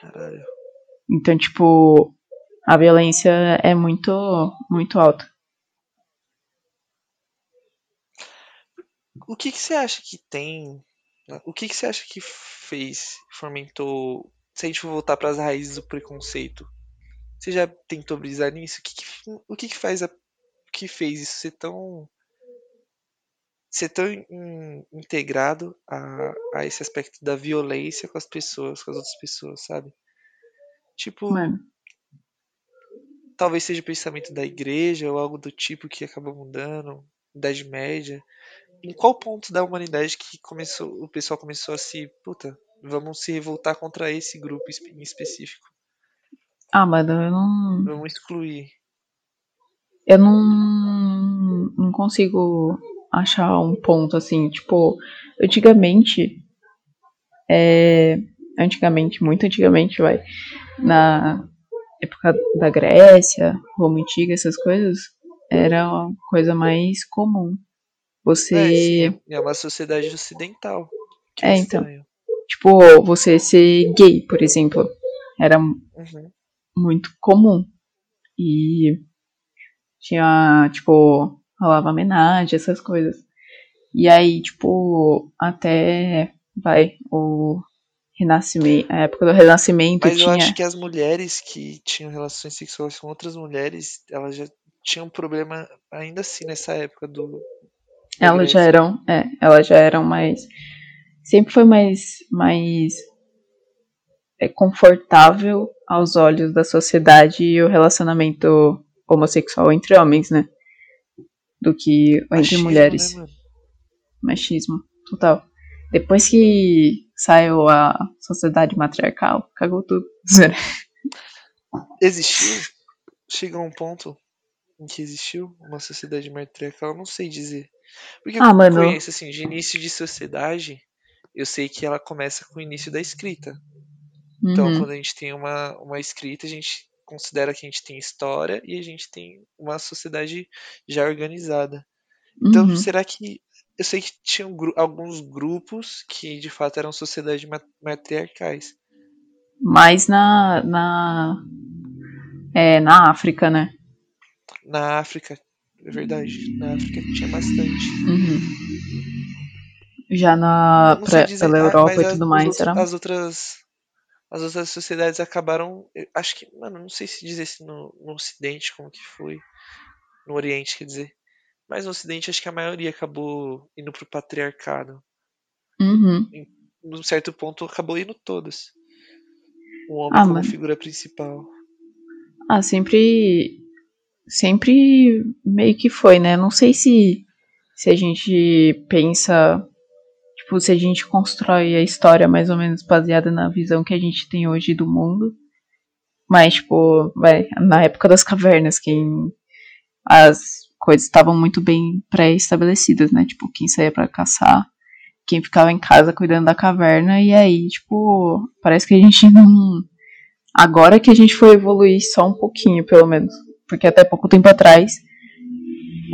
Caralho. Então, tipo, a violência é muito, muito alta. O que, que você acha que tem? né? O que, que você acha que fez, fomentou? Se a gente for voltar para as raízes do preconceito, você já tentou brisar nisso? O que, que, o que, que faz a, que fez isso ser tão ser tão in- integrado a, a esse aspecto da violência com as pessoas, com as outras pessoas, sabe? Tipo, Mano, talvez seja o pensamento da igreja ou algo do tipo que acabou mudando, Idade Média. Em qual ponto da humanidade que começou, o pessoal começou a se, puta, vamos se revoltar contra esse grupo em específico, ah, mano, eu não, vamos excluir. Eu não, não consigo achar um ponto assim, tipo, antigamente, é, antigamente, muito antigamente, vai, na época da Grécia, Roma Antiga, essas coisas, era uma coisa mais comum você. É, é uma sociedade ocidental. É, É, então. Tipo, você ser gay, por exemplo. Era Uhum. muito comum. E tinha, tipo, rolava homenagem, essas coisas. E aí, tipo, até vai, o renascimento, a época do renascimento Mas eu tinha. acho que as mulheres que tinham relações sexuais com outras mulheres, elas já tinham problema ainda assim nessa época do. Elas já eram, é, elas já eram mais. Sempre foi mais, mais é, confortável aos olhos da sociedade o relacionamento homossexual entre homens, né? Do que entre Machismo, mulheres. Né? Machismo, total. Depois que saiu a sociedade matriarcal, cagou tudo. Existiu? Chegou a um ponto em que existiu uma sociedade matriarcal, eu não sei dizer. Porque Ah, eu mano. conheço, assim, de início de sociedade, eu sei que ela começa com o início da escrita. Então, Uhum, quando a gente tem uma, uma escrita, a gente considera que a gente tem história e a gente tem uma sociedade já organizada. Então, uhum. será que. Eu sei que tinham gru- alguns grupos que de fato eram sociedades ma- matriarcais. Mais na, na, é, na África, né? Na África, é verdade, na África tinha bastante. Uhum. Já na, pra, dizer, pela ah, Europa mas e as, tudo mais, outros- era. as outras. As outras sociedades acabaram. eu Acho que. Mano, não sei se dizer se no, no Ocidente como que foi. No Oriente, quer dizer. Mas no Ocidente acho que a maioria acabou indo pro patriarcado. Uhum. Num certo ponto acabou indo todas. O homem Ah, como figura principal. Ah, sempre. Sempre meio que foi, né? Não sei se, se a gente pensa. Tipo, se a gente constrói a história mais ou menos baseada na visão que a gente tem hoje do mundo. Mas, tipo, vai, na época das cavernas, quem. As coisas estavam muito bem pré-estabelecidas, né? Tipo, quem saía pra caçar, quem ficava em casa cuidando da caverna, e aí, tipo, parece que a gente não. Agora que a gente foi evoluir só um pouquinho, pelo menos. Porque até pouco tempo atrás,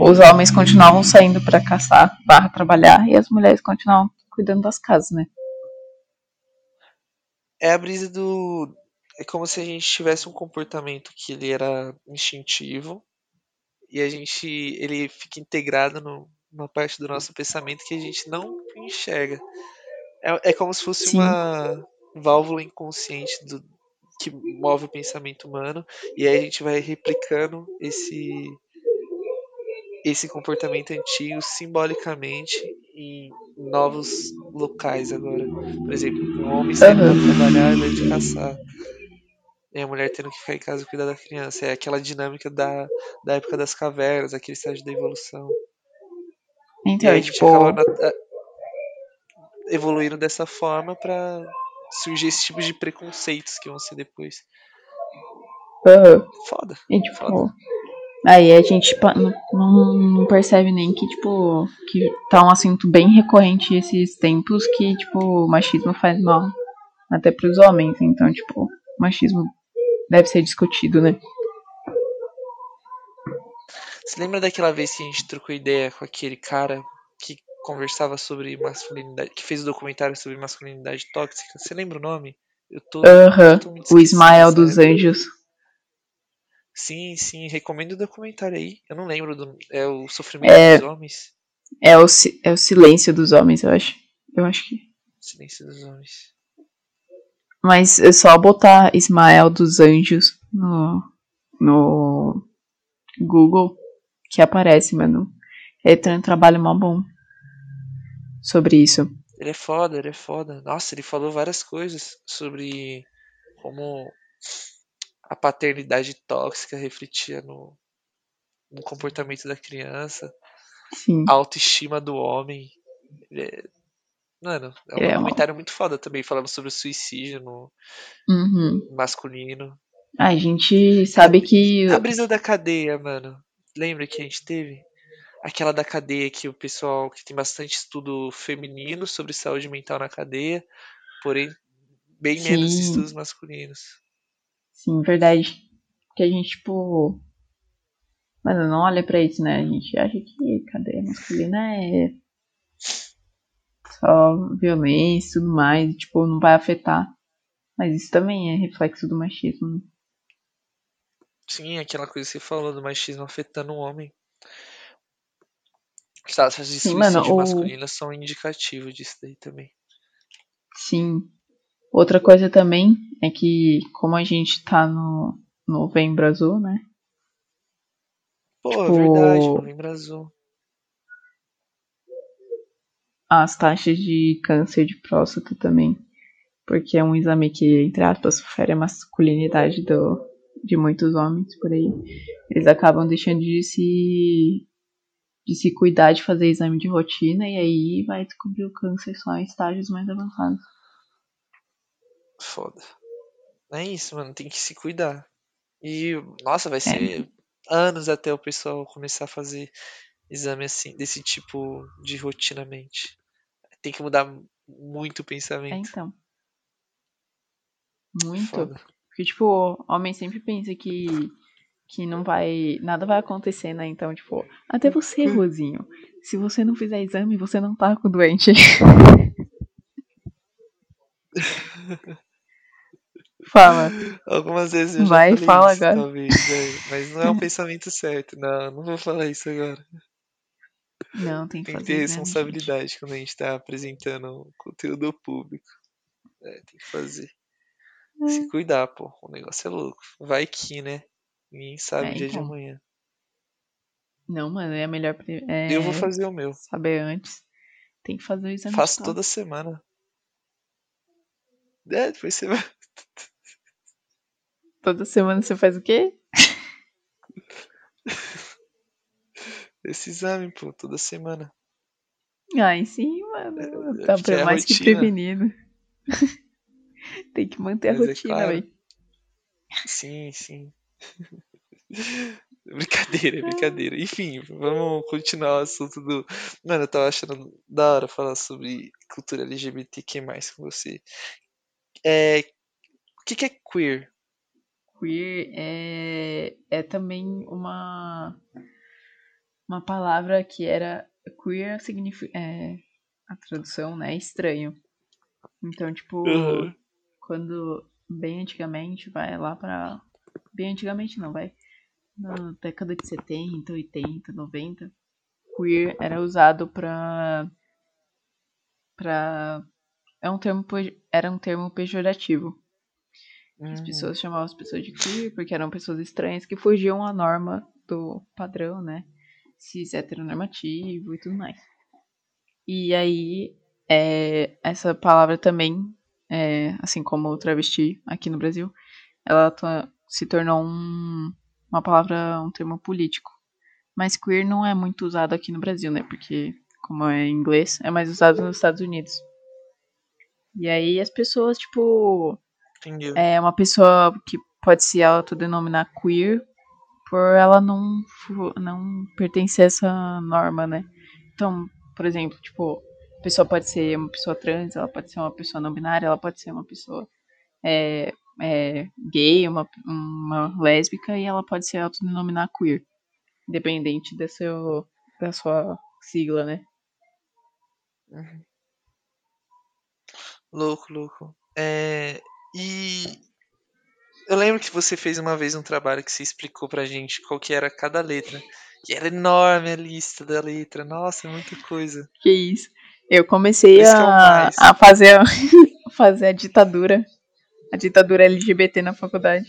os homens continuavam saindo pra caçar, barra trabalhar, e as mulheres continuavam cuidando das casas, né? É a brisa do. É como se a gente tivesse um comportamento que ele era instintivo e a gente. ele fica integrado no- numa parte do nosso pensamento que a gente não enxerga. É, é como se fosse Sim. uma válvula inconsciente do, que move o pensamento humano e aí a gente vai replicando esse esse comportamento antigo simbolicamente em novos locais agora. Por exemplo, um homem saindo para trabalhar invés de caçar. E a mulher tendo que ficar em casa e cuidar da criança. É aquela dinâmica da, da época das cavernas, aquele estágio da evolução. E Então, aí é a gente tipo. acaba na- evoluindo dessa forma para surgir esse tipo de preconceitos que vão ser depois. aham. Foda. E tipo. Foda. Aí a gente pa- não, não- percebe nem que, tipo, que tá um assunto bem recorrente esses tempos que, tipo, o machismo faz mal até pros homens. Então, tipo, o machismo deve ser discutido, né? Você lembra daquela vez que a gente trocou ideia com aquele cara que conversava sobre masculinidade, que fez o documentário sobre masculinidade tóxica? Você lembra o nome? Eu tô Aham. totalmente O esquecido Ismael dos. Anjos. Sim, sim, recomendo o documentário aí. Eu não lembro do. É o Sofrimento É. dos Homens. É o, é o silêncio dos homens, eu acho. Eu acho que. Silêncio dos Homens. Mas é só botar Ismael dos Anjos no, no Google que aparece, mano. Ele tem um trabalho mó bom sobre isso. Ele é foda, ele é foda. Nossa, ele falou várias coisas sobre como a paternidade tóxica refletia no, no comportamento da criança, Sim. a autoestima do homem. É- Mano, é um é documentário muito foda também, falando sobre o suicídio no Uhum. masculino. A gente sabe que. A brisa da cadeia, mano. Lembra que a gente teve? Aquela da cadeia que o pessoal que tem bastante estudo feminino sobre saúde mental na cadeia, porém bem menos Sim. estudos masculinos. Sim, verdade. Que a gente, tipo. Mano, não olha pra isso, né? A gente acha que cadeia masculina é só violência e tudo mais, tipo, não vai afetar. Mas isso também é reflexo do machismo. Né? Sim, aquela coisa que você falou do machismo afetando o homem. Os taxas de Sim, suicídio mano, o- são indicativos disso daí também. Sim. Outra coisa também é que, como a gente tá no novembro azul, né? Pô, é Tipo- verdade, novembro azul. As taxas de câncer de próstata também. Porque é um exame que, entre aspas, fere a masculinidade do, de muitos homens por aí. Eles acabam deixando de se de se cuidar de fazer exame de rotina e aí vai descobrir o câncer só em estágios mais avançados. Foda. É isso, mano, tem que se cuidar. E, nossa, vai ser anos até o pessoal começar a fazer exame assim, desse tipo de rotinamente. Tem que mudar muito o É, pensamento. então. Muito. Foda. Porque, tipo, homem sempre pensa que, que não vai. Nada vai acontecer, né? Então, tipo, até você, Rosinho. Se você não fizer exame, você não tá com doente. Fala. Algumas vezes eu já Vai, falei fala isso, agora. talvez, velho. Mas não é um pensamento certo. Não, não vou falar isso agora. Não, tem que Tem que fazer ter exame, responsabilidade quando a gente tá apresentando conteúdo ao público. É, tem que fazer. É. Se cuidar, pô. O negócio é louco. Vai que, né? Ninguém sabe É, o dia de então. amanhã. gente. Não, mano, é melhor é, Eu vou fazer o meu. saber antes. Tem que fazer o exame Faço de toda semana. É, depois você vai. Toda semana você faz o quê? Esse exame, pô, toda semana. Ai, sim, mano. É, Tá é a mais que rotina. prevenido. Tem que manter a Mas é rotina, claro. velho. Sim, sim. Brincadeira, é brincadeira. Enfim, vamos continuar o assunto do. Mano, eu tava achando da hora falar sobre cultura LGBTQ com você. É. O que, que é queer? Queer é, é também uma, uma palavra que era. Queer significa. É, a tradução, né? É estranho. Então, tipo, Uhum. quando. Bem antigamente, vai lá pra. Bem antigamente não, vai. Na década de 70, 80, 90. Queer era usado pra. pra. É um termo, era um termo pejorativo. As Hum, pessoas chamavam as pessoas de queer porque eram pessoas estranhas que fugiam à norma do padrão, né? Cis heteronormativo e tudo mais. E aí, é, essa palavra também, é, assim como o travesti aqui no Brasil, ela to- se tornou um- uma palavra, um termo político. Mas queer não é muito usado aqui no Brasil, né? Porque, como é em inglês, é mais usado nos Estados Unidos. E aí as pessoas, tipo, é uma pessoa que pode se autodenominar queer por ela não, não pertencer a essa norma, né? Então, por exemplo, tipo, a pessoa pode ser uma pessoa trans, ela pode ser uma pessoa não binária, ela pode ser uma pessoa é, é, gay, uma, uma lésbica, e ela pode se autodenominar queer, independente da, seu, da sua sigla, né? Louco, louco. É, e eu lembro que você fez uma vez um trabalho que você explicou pra gente qual que era cada letra. E era enorme a lista da letra. Nossa, muita coisa. Que isso. Eu comecei que é a, mais. a fazer, fazer a ditadura. A ditadura LGBT na faculdade.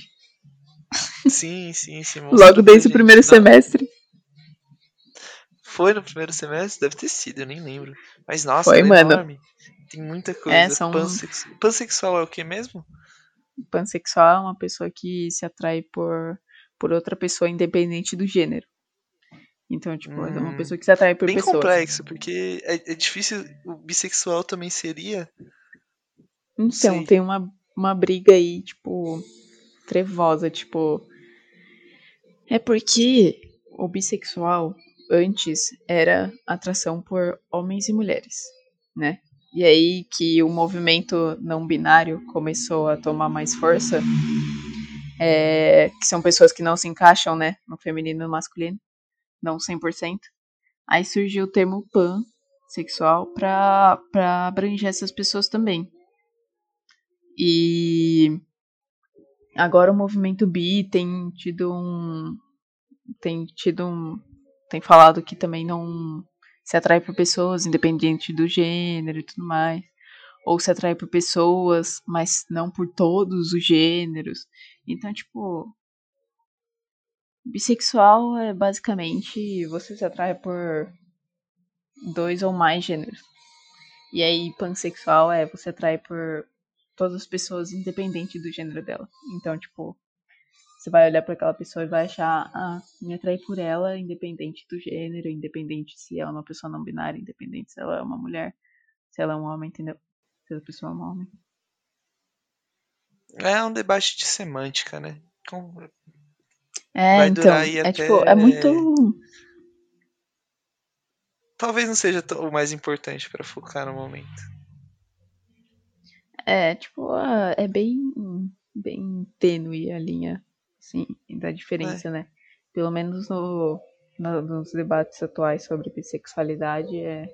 Sim, sim, sim. Logo desde o primeiro Não, semestre. Foi no primeiro semestre? Deve ter sido, eu nem lembro. Mas nossa, Foi, é mano. enorme. Tem muita coisa. É, são- Pansex- Pansexual é o que mesmo? Pansexual é uma pessoa que se atrai por, por outra pessoa independente do gênero. Então, tipo, é uma Hum. pessoa que se atrai por Bem pessoas. complexo, porque é, é difícil. O bissexual também seria. Então, sei. tem uma, uma briga aí, tipo, trevosa, tipo. É porque o bissexual antes era atração por homens e mulheres, né? E aí que o movimento não binário começou a tomar mais força, é, que são pessoas que não se encaixam, né, no feminino e no masculino, não 100%. Aí surgiu o termo pansexual para para abranger essas pessoas também. E agora o movimento bi tem tido um tem tido um tem falado que também não se atrai por pessoas independente do gênero e tudo mais ou se atrai por pessoas, mas não por todos os gêneros. Então, tipo, bissexual é basicamente você se atrai por dois ou mais gêneros. E aí, pansexual é você atrai por todas as pessoas, independente do gênero dela. Então, tipo, você vai olhar para aquela pessoa e vai achar, ah, me atrai por ela, independente do gênero, independente se ela é uma pessoa não binária, independente se ela é uma mulher, se ela é um homem, entendeu? Se a pessoa é um homem. É um debate de semântica, né? Com... É, Vai então, durar aí é até- tipo, é muito Talvez não seja o mais importante para focar no momento. É, tipo, ah, é bem, bem tênue a linha, assim, da diferença, né? Pelo menos no, no- nos debates atuais sobre bissexualidade é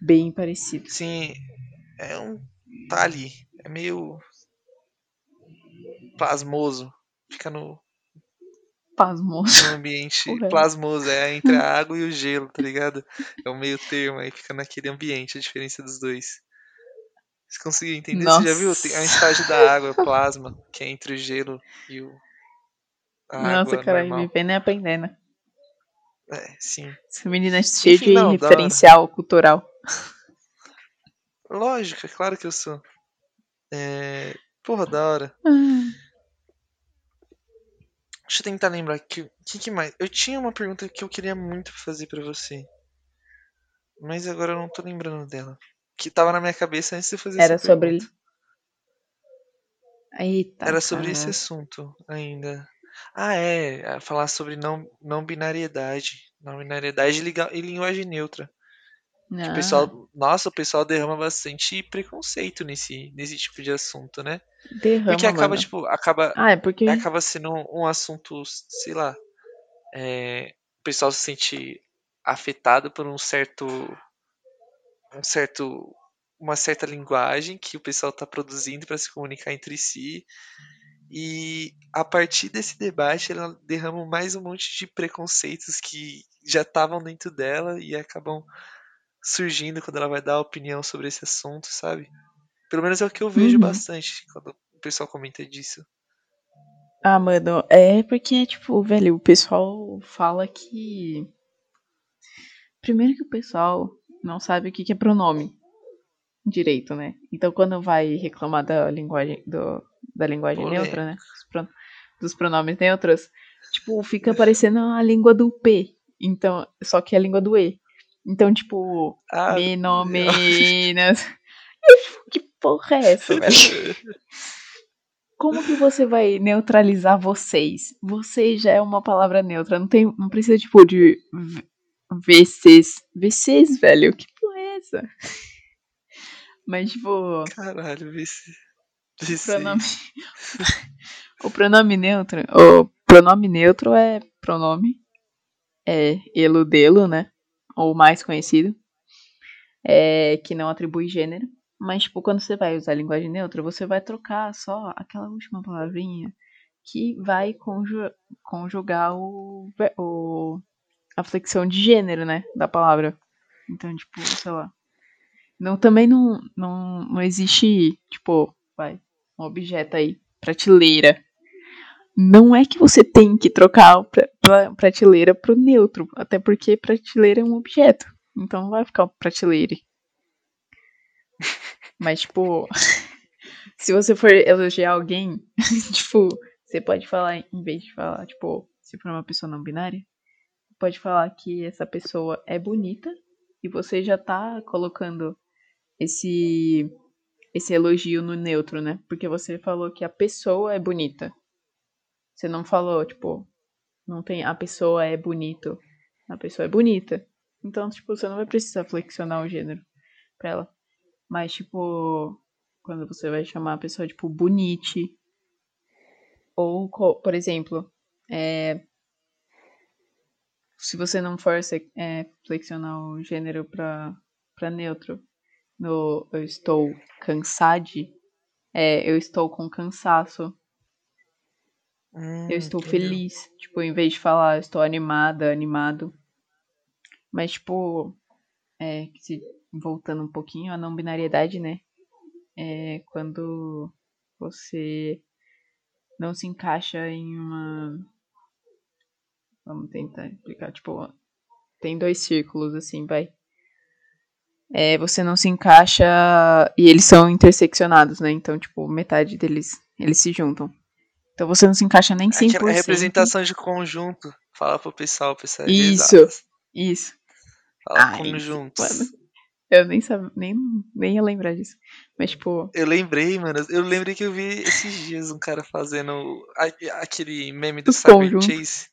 bem parecido. Sim, é um. Tá ali. É meio. plasmoso. Fica no, Pasmoso. no ambiente plasmoso. É entre a água e o gelo, tá ligado? É o meio termo aí, fica naquele ambiente, a diferença dos dois. Você conseguiu entender? Você já viu? Tem um estágio da água, plasma, que é entre o gelo e o. A Nossa, normal. vivendo e aprendendo. É, sim. Essa menina é cheia Enfim, de não, referencial cultural. Lógico, é claro que eu sou. É... Porra, da hora. Ah, Deixa eu tentar lembrar que que, que mais. Eu tinha uma pergunta que eu queria muito fazer pra você. Mas agora eu não tô lembrando dela. Que tava na minha cabeça antes de fazer Era essa sobre. Eita. Era sobre esse assunto ainda. Ah, é. é Falar sobre não, não binariedade. Não binariedade e e linguagem neutra. Que o Ah, pessoal, nossa, o pessoal derrama bastante preconceito nesse, nesse tipo de assunto, né? derrama, Porque acaba, mano. tipo, acaba, Ah, é porque. acaba sendo um, um assunto, sei lá, é, o pessoal se sente afetado por um certo, um certo, uma certa linguagem que o pessoal está produzindo para se comunicar entre si. E a partir desse debate, ela derrama mais um monte de preconceitos que já estavam dentro dela e acabam surgindo quando ela vai dar opinião sobre esse assunto, sabe? Pelo menos é o que eu vejo Uhum. bastante quando o pessoal comenta disso. Ah, mano, é porque, tipo, velho, o pessoal fala que. Primeiro que o pessoal não sabe o que que é pronome direito, né? Então quando vai reclamar da linguagem, do, da linguagem Polêmica. neutra, né? Dos, pro- dos pronomes neutros, tipo, fica parecendo a língua do P. Então, só que é a língua do E. Então, tipo, Ah, fico, Que porra é essa, velho? Como que você vai neutralizar vocês? Vocês já é uma palavra neutra, não tem, não precisa tipo de VCs. VCs, velho, que porra é essa? Mas tipo, caralho, vê se. Vê o se- pronome o pronome neutro, o pronome neutro é pronome é ele dele, né? Ou mais conhecido, é que não atribui gênero. Mas, tipo, quando você vai usar a linguagem neutra, você vai trocar só aquela última palavrinha que vai conju conjugar o, o, a flexão de gênero, né? Da palavra. Então, tipo, sei lá. Não, também não, não, não existe, tipo, vai, um objeto aí, prateleira. Não é que você tem que trocar a pra- pra- prateleira pro neutro, até porque prateleira é um objeto. Então não vai ficar prateleira. Mas, tipo, se você for elogiar alguém, tipo, você pode falar, em vez de falar, tipo, se for uma pessoa não binária, pode falar que essa pessoa é bonita e você já tá colocando esse esse elogio no neutro, né? Porque você falou que a pessoa é bonita. Você não falou, tipo, não tem a pessoa é bonito. A pessoa é bonita. Então, tipo, você não vai precisar flexionar o gênero pra ela. Mas, tipo, quando você vai chamar a pessoa, tipo, bonite, Ou, por exemplo, é, se você não for é, flexionar o gênero pra, pra neutro, no eu estou cansade, é, eu estou com cansaço, Hum, eu estou entendeu? feliz. Tipo, em vez de falar eu estou animada, animado. Mas, tipo, é, se- voltando um pouquinho, a não binariedade, né? É quando você não se encaixa em uma. Vamos tentar explicar. Tipo, tem dois círculos, assim, vai. É, você não se encaixa e eles são interseccionados, né? Então, tipo, metade deles eles se juntam. Então você não se encaixa nem 100%. Aquela representação de conjunto. Fala pro pessoal, pessoal de Isso. exatas. Isso. Fala Ai, conjuntos. mano. Eu nem, sab... nem, nem ia lembrar disso. Mas, tipo, Eu lembrei, mano. Eu lembrei que eu vi esses dias um cara fazendo aquele meme do Cyber. Chase.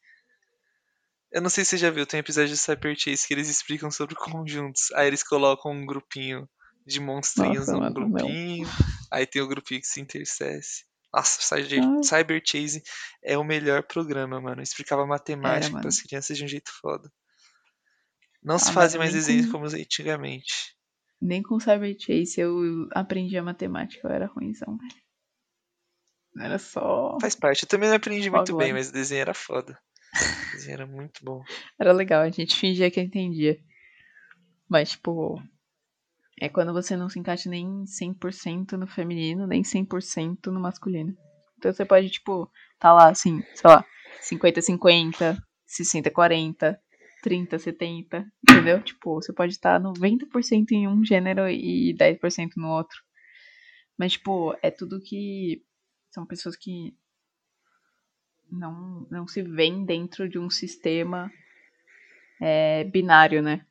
Eu não sei se você já viu, tem um episódio do Cyber Chase que eles explicam sobre conjuntos. Aí eles colocam um grupinho de monstrinhos Nossa, num não. grupinho. Aí tem o grupinho que se intercesse. Nossa, Cyber. Cyber Chase é o melhor programa, mano. Explicava matemática Era, mano. pras crianças de um jeito foda. Não se Ah, fazem mano, mais desenhos com- como antigamente. nem com Cyber Chase eu aprendi a matemática. Eu era ruimzão. Era só. Faz parte. Eu também não aprendi muito bem, agora. mas o desenho era foda. Era muito bom. Era legal, a gente fingia que entendia. Mas, tipo. É quando você não se encaixa nem 100% no feminino, nem 100% no masculino. Então você pode, tipo, tá lá assim, sei lá, 50-50, 60-40, 30-70, entendeu? Tipo, você pode estar 90% em um gênero e 10% no outro. Mas, tipo, é tudo que. São pessoas que não, não se veem dentro de um sistema é, binário, né?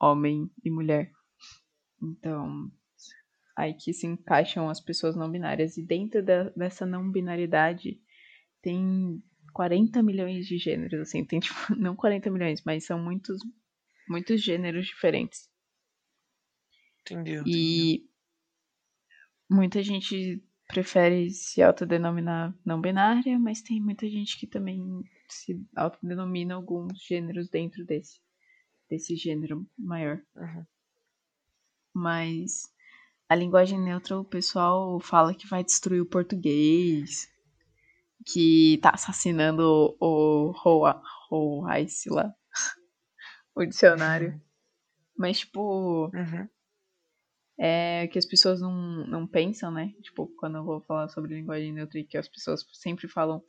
Homem e mulher. Então, aí que se encaixam as pessoas não binárias. E dentro da- dessa não binariedade tem 40 milhões de gêneros, assim. Tem, tipo, não 40 milhões, mas são muitos, muitos gêneros diferentes. Entendeu? entendeu. E muita gente prefere se autodenominar não binária, mas tem muita gente que também se autodenomina alguns gêneros dentro desse, desse gênero maior. Uhum. Mas a linguagem neutra, o pessoal fala que vai destruir o português, que tá assassinando o lá, o dicionário. Mas, tipo, Uhum. É que as pessoas não, não pensam, né? Tipo, quando eu vou falar sobre linguagem neutra e que as pessoas sempre falam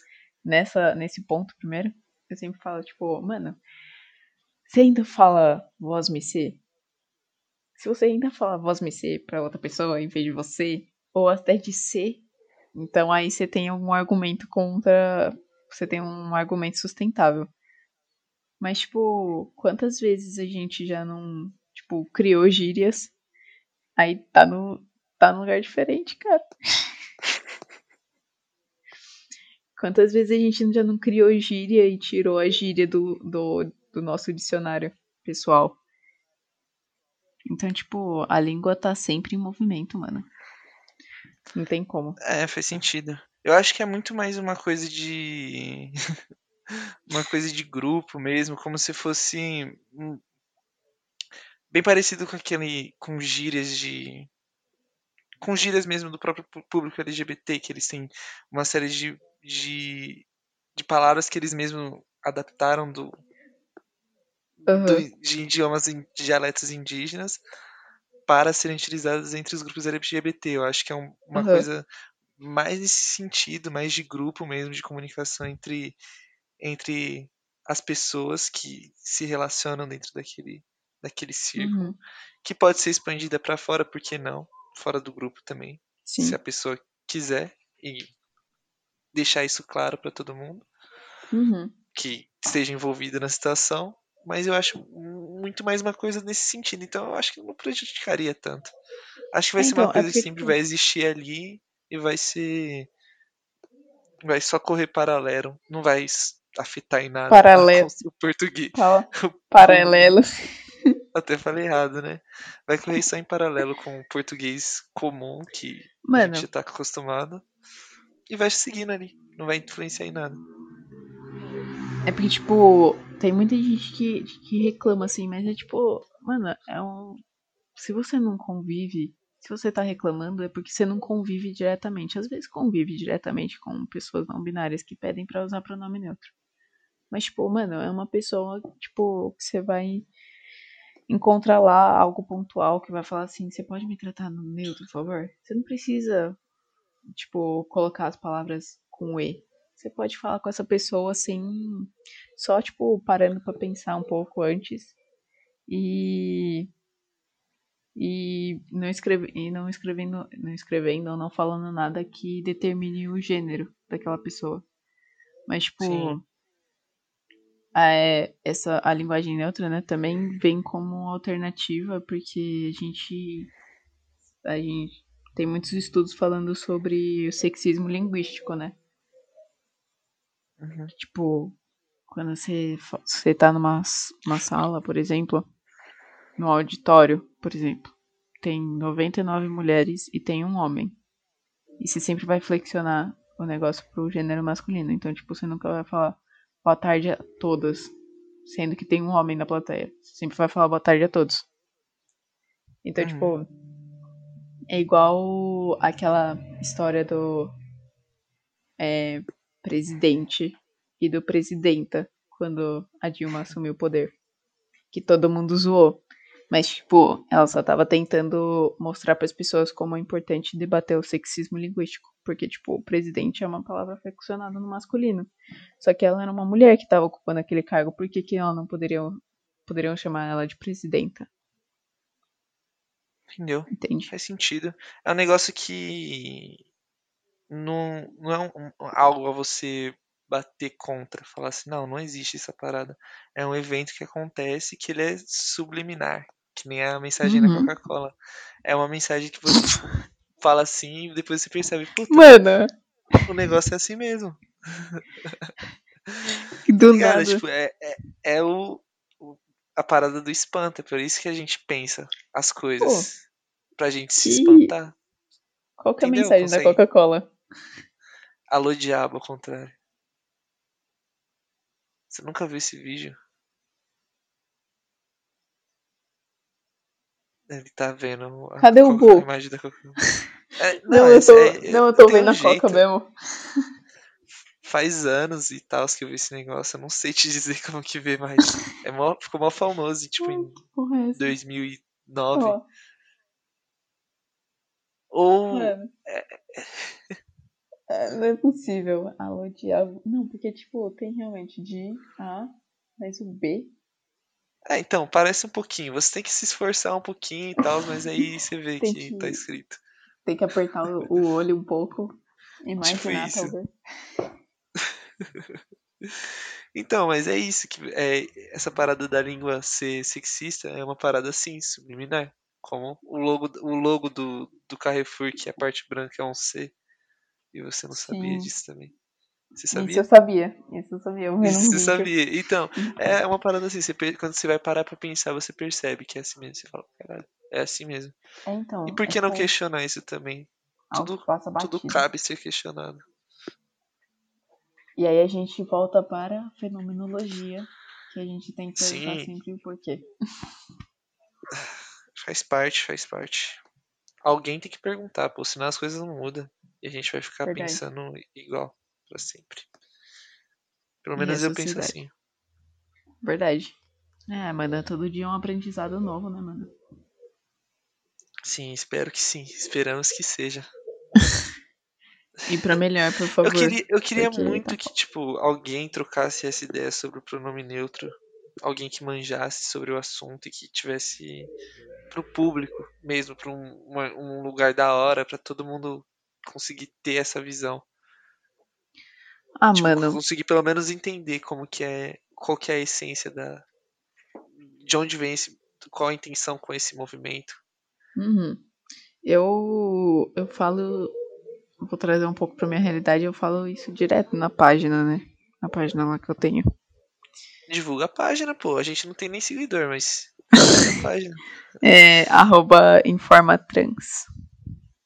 nessa, nesse ponto primeiro, eu sempre falo, tipo, mano, você ainda fala voz me ser? Se você ainda fala voz me ser pra outra pessoa em vez de você, ou até de ser, então aí você tem algum argumento contra. Você tem um argumento sustentável. Mas, tipo, quantas vezes a gente já não, tipo, criou gírias Aí tá no, tá num lugar diferente, cara. Quantas vezes a gente já não criou gíria e tirou a gíria do, do, do nosso dicionário pessoal? Então, tipo, a língua tá sempre em movimento, mano. Não tem como. É, faz sentido. Eu acho que é muito mais uma coisa de. uma coisa de grupo mesmo, como se fosse. Bem parecido com aquele. com gírias de. com gírias mesmo do próprio público LGBT, que eles têm uma série de. de, de palavras que eles mesmos adaptaram do, Aham. do- de idiomas de dialetos indígenas para serem utilizados entre os grupos LGBT. Eu acho que é um- uma Aham. coisa mais nesse sentido, mais de grupo mesmo, de comunicação entre, entre as pessoas que se relacionam dentro daquele, daquele círculo, Uhum. que pode ser expandida para fora, por que não? Fora do grupo também, se Sim. a pessoa quiser e deixar isso claro para todo mundo Uhum. que esteja envolvido na situação, mas eu acho muito mais uma coisa nesse sentido, então eu acho que não prejudicaria tanto. Acho que vai É, ser então, uma é coisa que sempre vai existir ali e vai ser. Vai só correr paralelo, não vai afetar em nada Paralelo. o português. Paralelo. Até falei errado, né? Vai correr só em paralelo com o português comum, que a Mano, gente tá acostumado. e vai seguindo ali. Não vai influenciar em nada. É porque, tipo, tem muita gente que, que reclama assim, mas é tipo, mano, é um. Se você não convive, se você tá reclamando, é porque você não convive diretamente. Às vezes convive diretamente com pessoas não binárias que pedem para usar pronome neutro. Mas, tipo, mano, é uma pessoa, tipo, que você vai encontrar lá algo pontual que vai falar assim, você pode me tratar no neutro, por favor? Você não precisa, tipo, colocar as palavras com E. Você pode falar com essa pessoa assim, só, tipo, parando para pensar um pouco antes. E e não, escreve, e não escrevendo, não escrevendo ou não falando nada que determine o gênero daquela pessoa. Mas, tipo, Sim a, essa, a linguagem neutra, né, também vem como alternativa, porque a gente, a gente tem muitos estudos falando sobre o sexismo linguístico, né? Uhum. Tipo, quando você, você tá numa uma sala, por exemplo, no auditório, por exemplo, tem 99 mulheres e tem um homem. E você sempre vai flexionar o negócio pro gênero masculino. Então, tipo, você nunca vai falar boa tarde a todas, sendo que tem um homem na plateia. Sempre vai falar boa tarde a todos. Então, tipo, hum. tipo, é igual aquela história do é, presidente e do presidenta quando a Dilma assumiu o poder. Que todo mundo zoou. Mas, tipo, ela só tava tentando mostrar para as pessoas como é importante debater o sexismo linguístico. Porque, tipo, o presidente é uma palavra flexionada no masculino. Só que ela era uma mulher que estava ocupando aquele cargo. Por que, que ela não poderia poderiam chamar ela de presidenta? Entendeu? Entende? Faz sentido. É um negócio que não, não é um, algo a você bater contra, falar assim, não, não existe essa parada. É um evento que acontece que ele é subliminar, que nem a mensagem uhum. da Coca-Cola. É uma mensagem que você fala assim e depois você percebe, puta, Mano. o negócio é assim mesmo. Do Cara, nada. Tipo, é, é, é o, o, a parada do espanto, é por isso que a gente pensa as coisas. Pô, pra gente se espantar. Qual que é a mensagem Consegue? da Coca-Cola? Alô diabo, ao contrário. Você nunca viu esse vídeo? Ele tá vendo a, Cadê o da. É, não, não, eu tô, é, não, eu tô vendo um a Coca mesmo. Faz anos e tal que eu vi esse negócio. Eu não sei te dizer como que vê, mas é mó, ficou mó famoso, tipo, em é 2009. Oh. Ou. É, é, não é possível. Alô, diabo. Não, porque, tipo, tem realmente de A, mas o B. É, então, parece um pouquinho. Você tem que se esforçar um pouquinho e tal, mas aí você vê que, que, tá escrito. Tem que apertar o olho um pouco. Imaginar, tipo talvez. então, mas é isso que é, essa parada da língua ser sexista é uma parada assim, subliminar. Como o logo, o logo do, do Carrefour, que a parte branca é um C. E você não sabia Sim. disso também. Você sabia? Isso eu sabia. Isso eu sabia. Eu Isso você sabia. Então, é uma parada assim. Você, quando você vai parar pra pensar, você percebe que é assim mesmo. Você fala, caralho, é assim mesmo. É, então, e por que é não questionar isso também? Tudo, tudo cabe ser questionado. E aí a gente volta para a fenomenologia, que a gente tem que perguntar Sim. sempre o porquê. Faz parte, faz parte. Alguém tem que perguntar, pô, senão as coisas não mudam. E a gente vai ficar Verdade. pensando igual para sempre. Pelo menos eu penso assim. Verdade. É, mas todo dia um aprendizado novo, né, mano? Sim, espero que sim. Esperamos que seja. e para melhor, por favor. Eu queria, eu queria muito tá que, tipo, alguém trocasse essa ideia sobre o pronome neutro. Alguém que manjasse sobre o assunto e que tivesse pro público mesmo, pra um, um lugar da hora, para todo mundo conseguir ter essa visão. Ah, tipo, mano. Conseguir pelo menos entender como que é. Qual que é a essência da. De onde vem esse. Qual a intenção com esse movimento. Uhum. Eu. Eu falo. Vou trazer um pouco pra minha realidade, eu falo isso direto na página, né? Na página lá que eu tenho. Divulga a página, pô. A gente não tem nem seguidor, mas. Divulga a página. É. Arroba Informatrans.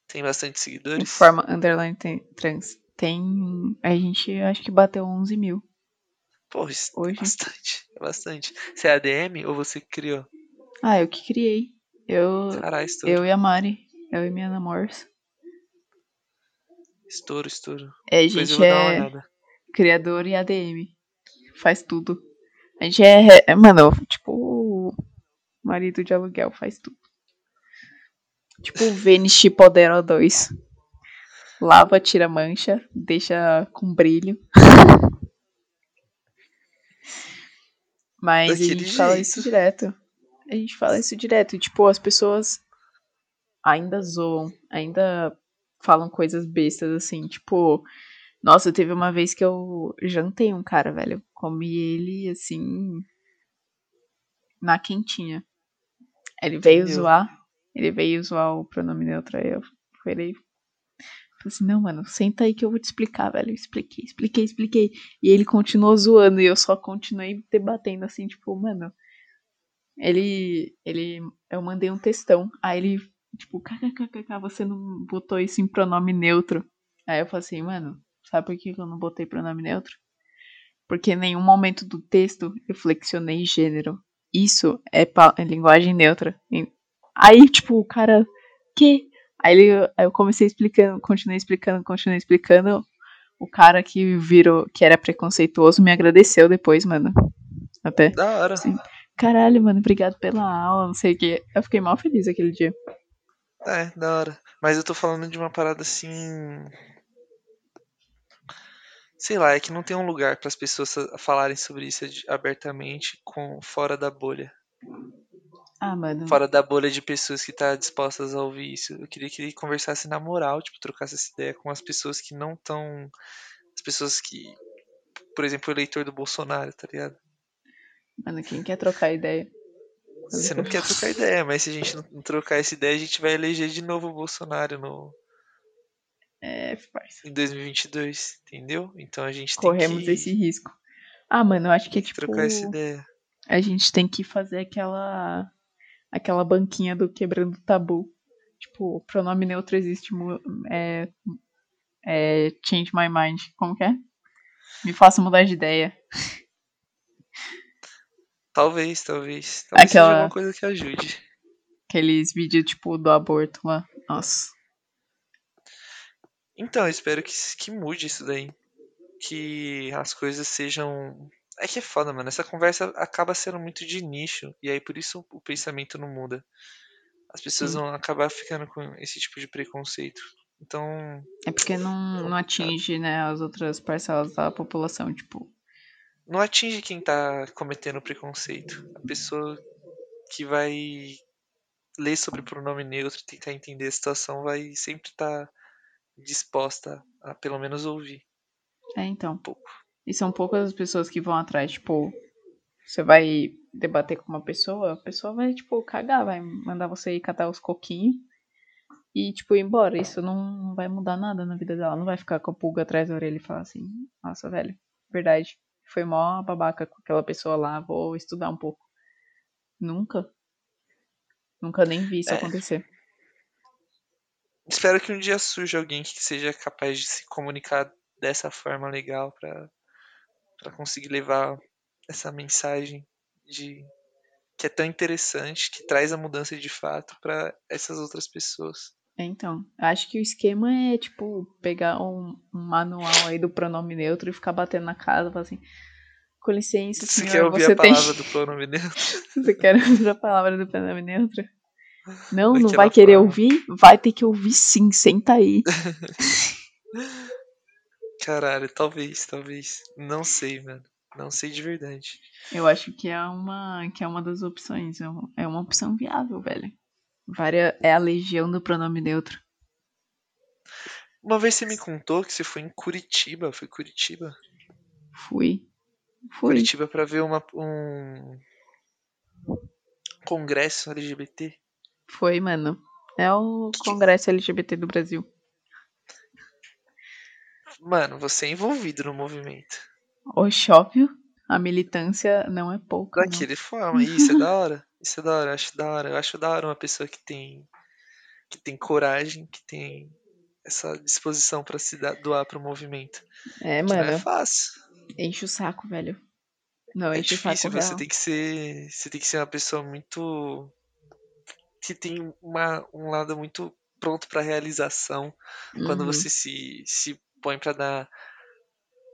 Tem bastante seguidores? Informa underline trans. Tem. A gente acho que bateu 11 mil. Pô, isso Hoje. é bastante. É bastante. Você é ADM ou você que criou? Ah, eu que criei. Eu, Caralho, estouro. eu e a Mari. Eu e minha namorada. Estouro, estouro. É, a gente é criador e ADM. Faz tudo. A gente é, é, mano, tipo, marido de aluguel, faz tudo. Tipo o Vênus Podero 2. Lava, tira mancha, deixa com brilho. Mas a Daquele gente fala jeito. isso direto. A gente fala isso direto. Tipo, as pessoas ainda zoam, ainda falam coisas bestas assim. Tipo, nossa, teve uma vez que eu jantei um cara, velho. Comi ele assim. Na quentinha. Ele veio Entendeu? zoar. Ele veio zoar o pronome neutro. Aí eu falei. Falei assim, não, mano, senta aí que eu vou te explicar, velho. Eu expliquei, expliquei, expliquei. E ele continuou zoando e eu só continuei debatendo assim, tipo, mano. Ele. Ele. Eu mandei um textão. Aí ele, tipo, kkkk, você não botou isso em pronome neutro. Aí eu falei assim, mano, sabe por que eu não botei pronome neutro? Porque em nenhum momento do texto eu flexionei gênero. Isso é, é linguagem neutra. Aí, tipo, o cara. Que? Aí, ele, aí eu comecei explicando, continuei explicando, continuei explicando. O cara que virou, que era preconceituoso, me agradeceu depois, mano. Até. Da hora. Sim. Caralho, mano, obrigado pela aula, não sei o que. Eu fiquei mal feliz aquele dia. É, da hora. Mas eu tô falando de uma parada assim. Sei lá, é que não tem um lugar para as pessoas fa- falarem sobre isso abertamente com fora da bolha. Ah, mano. Fora da bolha de pessoas que tá dispostas a ouvir isso. Eu queria que ele conversasse na moral, tipo, trocasse essa ideia com as pessoas que não estão. As pessoas que. Por exemplo, o eleitor do Bolsonaro, tá ligado? Mano, quem quer trocar ideia? Você não quer trocar ideia, mas se a gente não trocar essa ideia, a gente vai eleger de novo o Bolsonaro no, É, parça. em 2022, entendeu? Então a gente Corremos tem que, esse risco. Ah, mano, eu acho que é tipo. trocar essa ideia. A gente tem que fazer aquela. Aquela banquinha do quebrando tabu. Tipo, pronome neutro existe. É, é. Change my mind. Como que é? Me faça mudar de ideia. Talvez, talvez. Talvez Aquela- seja alguma coisa que ajude. Aqueles vídeos, tipo, do aborto lá. Nossa. Então, eu espero que, que mude isso daí. Que as coisas sejam. É que é foda, mano. Essa conversa acaba sendo muito de nicho. E aí por isso o pensamento não muda. As pessoas Sim. vão acabar ficando com esse tipo de preconceito. Então, É porque não, não atinge, né, as outras parcelas da população, tipo. não atinge quem tá cometendo preconceito. A pessoa que vai ler sobre pronome neutro, tentar entender a situação, vai sempre estar disposta a pelo menos ouvir É, então. um pouco. E são poucas as pessoas que vão atrás, tipo, você vai debater com uma pessoa, a pessoa vai, tipo, cagar, vai mandar você ir catar os coquinhos e, tipo, ir embora. Isso não vai mudar nada na vida dela. Não vai ficar com a pulga atrás da orelha e falar assim, nossa, velho, verdade. Foi mó babaca com aquela pessoa lá, vou estudar um pouco. Nunca. Nunca nem vi isso É. acontecer. Espero que um dia surja alguém que seja capaz de se comunicar dessa forma legal pra para conseguir levar essa mensagem de que é tão interessante, que traz a mudança de fato pra essas outras pessoas. É, então, acho que o esquema é, tipo, pegar um, manual aí do pronome neutro e ficar batendo na casa, falar assim, com licença, Você quer ouvir você a tem... palavra do pronome neutro? Você quer ouvir a palavra do pronome neutro? Não, não Daquela vai querer forma. ouvir? Vai ter que ouvir sim, senta aí. Caralho, talvez, talvez. Não sei, mano. Não sei de verdade. Eu acho que é uma, que é uma das opções, é uma, é opção viável, velho. Vária, é a legião do pronome neutro. Uma vez você me contou que você foi em Curitiba, foi Curitiba? Fui. Fui. Curitiba pra ver uma, um congresso LGBT. Foi, mano. É o Congresso LGBT do Brasil. Mano, você é envolvido no movimento. Oxe, óbvio, a militância não é pouca. não. Daquele forma, isso é da hora. Isso é da hora, eu acho da hora. Eu acho da hora uma pessoa que tem que tem coragem, que tem essa disposição para se dar, doar pro movimento. É, Que não é mano. fácil. Enche o saco, velho. Não, É enche o saco difícil, você real. tem que ser. Você tem que ser uma pessoa muito. que tem uma, um lado muito pronto pra realização quando Uhum. você se, se põe pra dar.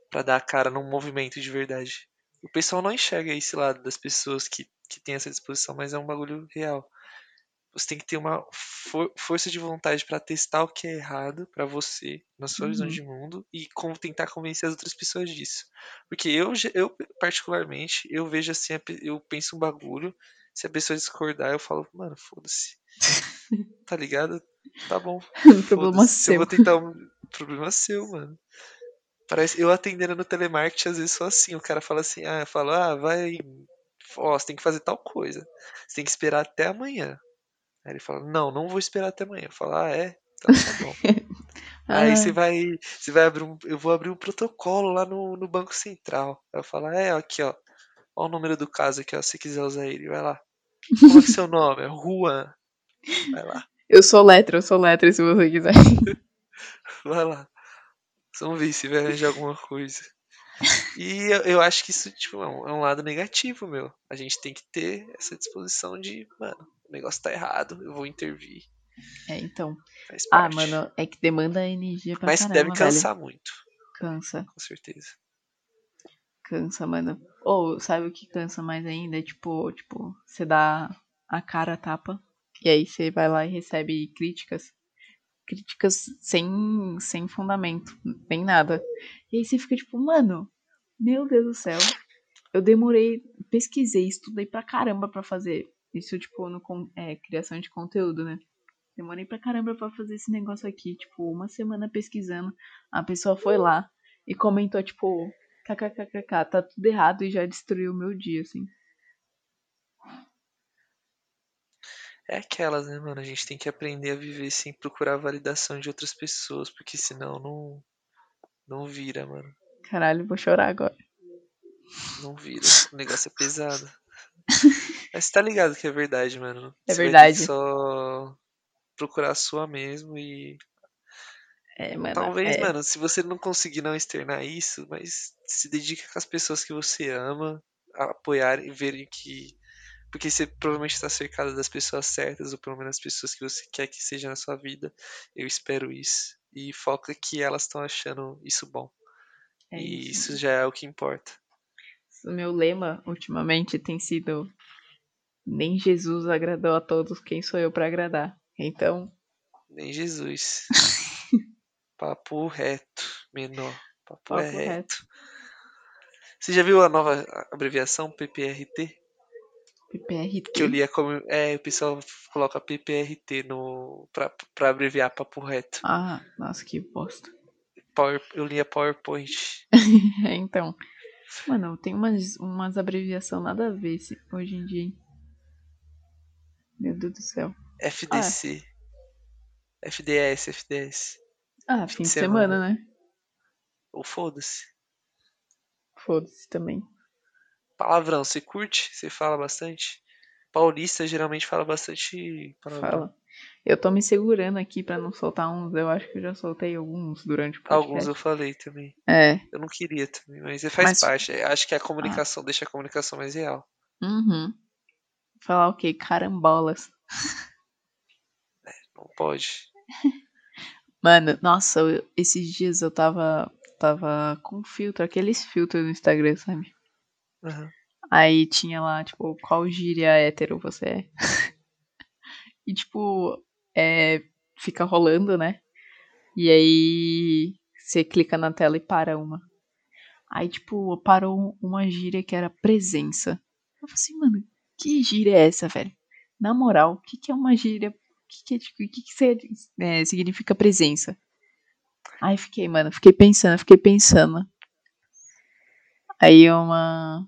para dar a cara num movimento de verdade. O pessoal não enxerga esse lado das pessoas que, que tem essa disposição, mas é um bagulho real. Você tem que ter uma for- força de vontade pra testar o que é errado pra você, na sua visão Uhum. de mundo, e com- tentar convencer as outras pessoas disso. Porque eu, eu particularmente, eu vejo assim, eu penso um bagulho, se a pessoa discordar, eu falo, mano, foda-se. Tá ligado? Tá bom. Problema Foda-se. Se eu seu. vou tentar. Problema seu, mano. Parece eu atendendo no telemarketing, às vezes sou assim. O cara fala assim, ah, eu falo, ah, vai. Ó, você tem que fazer tal coisa. Você tem que esperar até amanhã. Aí ele fala, não, não vou esperar até amanhã. Eu falo, ah, é? Então tá bom. Aí você vai. Você vai abrir um. Eu vou abrir um protocolo lá no, no Banco Central. Aí eu falo, ah, é, aqui, ó. Ó o número do caso aqui, ó. Se você quiser usar ele, vai lá. Como é que é seu nome? É Juan. Vai lá. eu sou letra, eu sou letra, se você quiser. Vai lá. Vamos ver se vai arranjar alguma coisa. E eu, eu acho que isso tipo, é, um, é um lado negativo, meu. A gente tem que ter essa disposição de, mano, o negócio tá errado, eu vou intervir. É, então. Ah, mano, é que demanda energia pra Mas caramba, deve velho. cansar muito, Cansa, com certeza. cansa, mano. Ou sabe o que cansa mais ainda? É tipo, tipo, você dá a cara a tapa e aí você vai lá e recebe críticas. Críticas sem, sem fundamento, nem nada. E aí você fica tipo, mano, meu Deus do céu. Eu demorei, pesquisei, estudei pra caramba pra fazer. Isso, tipo, no é, criação de conteúdo, né? Demorei pra caramba pra fazer esse negócio aqui. Tipo, uma semana pesquisando. A pessoa foi lá e comentou, tipo, kkkk, tá tudo errado e já destruiu o meu dia, assim. É aquelas, né, mano? A gente tem que aprender a viver sem procurar a validação de outras pessoas, porque senão não, não vira, mano. Caralho, vou chorar agora. Não vira. O negócio é pesado. Mas tá ligado que é verdade, mano. É Você verdade. só procurar a sua mesmo e É, mano. Talvez, é, mano, se você não conseguir não externar isso, mas se dedica com as pessoas que você ama, a apoiarem e verem que. Porque você provavelmente está cercado das pessoas certas, ou pelo menos as pessoas que você quer que seja na sua vida. Eu espero isso. E foca que elas estão achando isso bom. é e isso. isso já é o que importa. O meu lema ultimamente tem sido: Nem Jesus agradou a todos, quem sou eu pra agradar? Então, Nem Jesus. Papo reto, menor. Papo, papo é reto. reto. Você já viu a nova abreviação PPRT? PPRT. Que eu lia como. É, o pessoal coloca PPRT no, pra, pra abreviar papo reto. Ah, nossa, que bosta. Power, eu lia PowerPoint. É, então. Mano, tem umas, umas abreviações nada a ver hoje em dia. Meu Deus do céu. FDC. FDS, FDS. Ah, fim de semana, né? Ou foda-se. Foda-se também. Palavrão, você curte? Você fala bastante? Paulista geralmente fala bastante palavrão. Fala. Eu tô me segurando aqui pra não soltar uns. Eu acho que eu já soltei alguns durante o podcast. Alguns eu falei também. É. Eu não queria também, mas faz Mas- parte. Acho que a comunicação deixa a comunicação mais real. Uhum. Falar o quê? Carambolas. Não pode. Mano, nossa, eu- esses dias eu tava, tava com filtro, aqueles filtros no Instagram, sabe? Aham. Aí tinha lá, tipo, qual gíria hétero você é? e, tipo, é, fica rolando, né? E aí você clica na tela e para uma. Aí, tipo, parou uma gíria que era presença. Eu falei assim, mano, que gíria é essa, velho? Na moral, o que, que é uma gíria? O que, que, é, tipo, que, que é, significa presença? Aí fiquei, mano, fiquei pensando, fiquei pensando. Aí uma,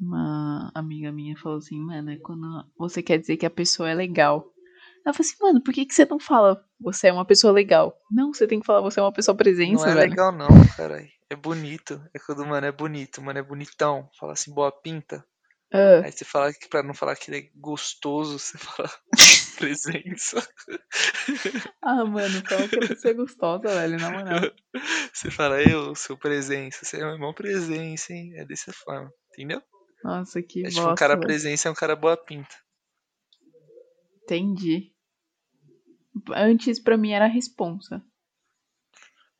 uma amiga minha falou assim, mano, é quando você quer dizer que a pessoa é legal. Ela falou assim, mano, por que, que você não fala você é uma pessoa legal? Não, você tem que falar você é uma pessoa presença, Não é velho. legal não, caralho. É bonito. É quando o mano é bonito, mano é bonitão. Fala assim, boa pinta. Ah, Aí você fala que pra não falar que ele é gostoso, você fala presença. ah, mano, fala que ele ser gostosa, velho, na moral. Você fala, eu sou presença, você é meu irmão presença, hein? É dessa forma, entendeu? Nossa, que É tipo, um bosta, cara velho. presença é um cara boa pinta. Entendi. Antes, pra mim, era responsa.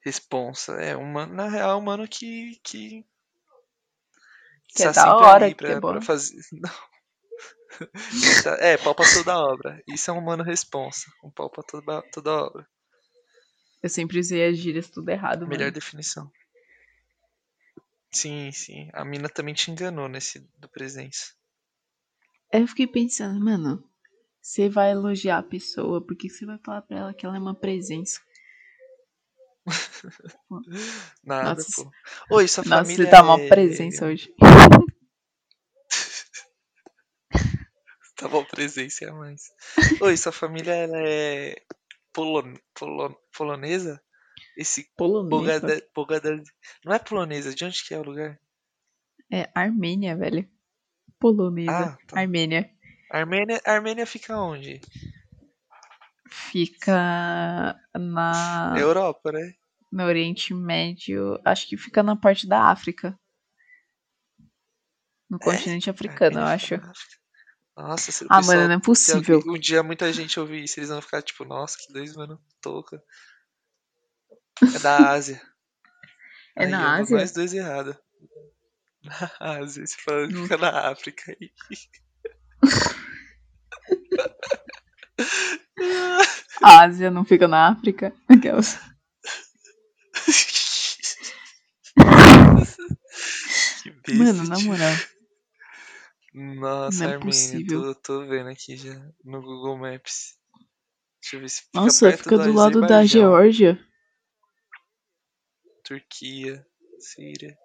Responsa. É, uma, na real, um mano que. que. Que é está da hora, ali que é pra, bom. pra fazer. Não. Tá- é, pau pra toda obra. Isso é um mano responsa. Um pau pra toda, toda obra. Eu sempre usei as gírias tudo errado, Melhor mano. definição. Sim, sim. A mina também te enganou nesse do presença. Aí eu fiquei pensando, mano, você vai elogiar a pessoa, por que você vai falar pra ela que ela é uma presença? Nada, Nossa, pô. Oi, sua Nossa, família você tá uma é- presença hoje. Tá bom, presença é a mais. Oi, sua família ela é polon, polon, polonesa? Esse Polonesa? Não é polonesa, de onde que é o lugar? É Armênia, velho. Polonesa. Ah, tá. Armênia. Armênia, Armênia fica onde? Fica na, Europa, né? no Oriente Médio. Acho que fica na parte da África. No continente africano, eu Armênia acho. na África. Nossa, se o Ah, pessoal- mano, não é se possível. alguém- um dia muita gente ouvir isso, eles vão ficar tipo, nossa, que dois mano toca. É da Ásia. É Aí, na Ásia? Nós dois errados. Na Ásia, você fala que fica na África aí. A Ásia não fica na África? Aquelas. que besta, Mano, na moral. Nossa, Não é Armênia, possível. tô, tô vendo aqui já no Google Maps. Deixa eu ver se fica Nossa, fica do lado da Geórgia. Turquia, Síria.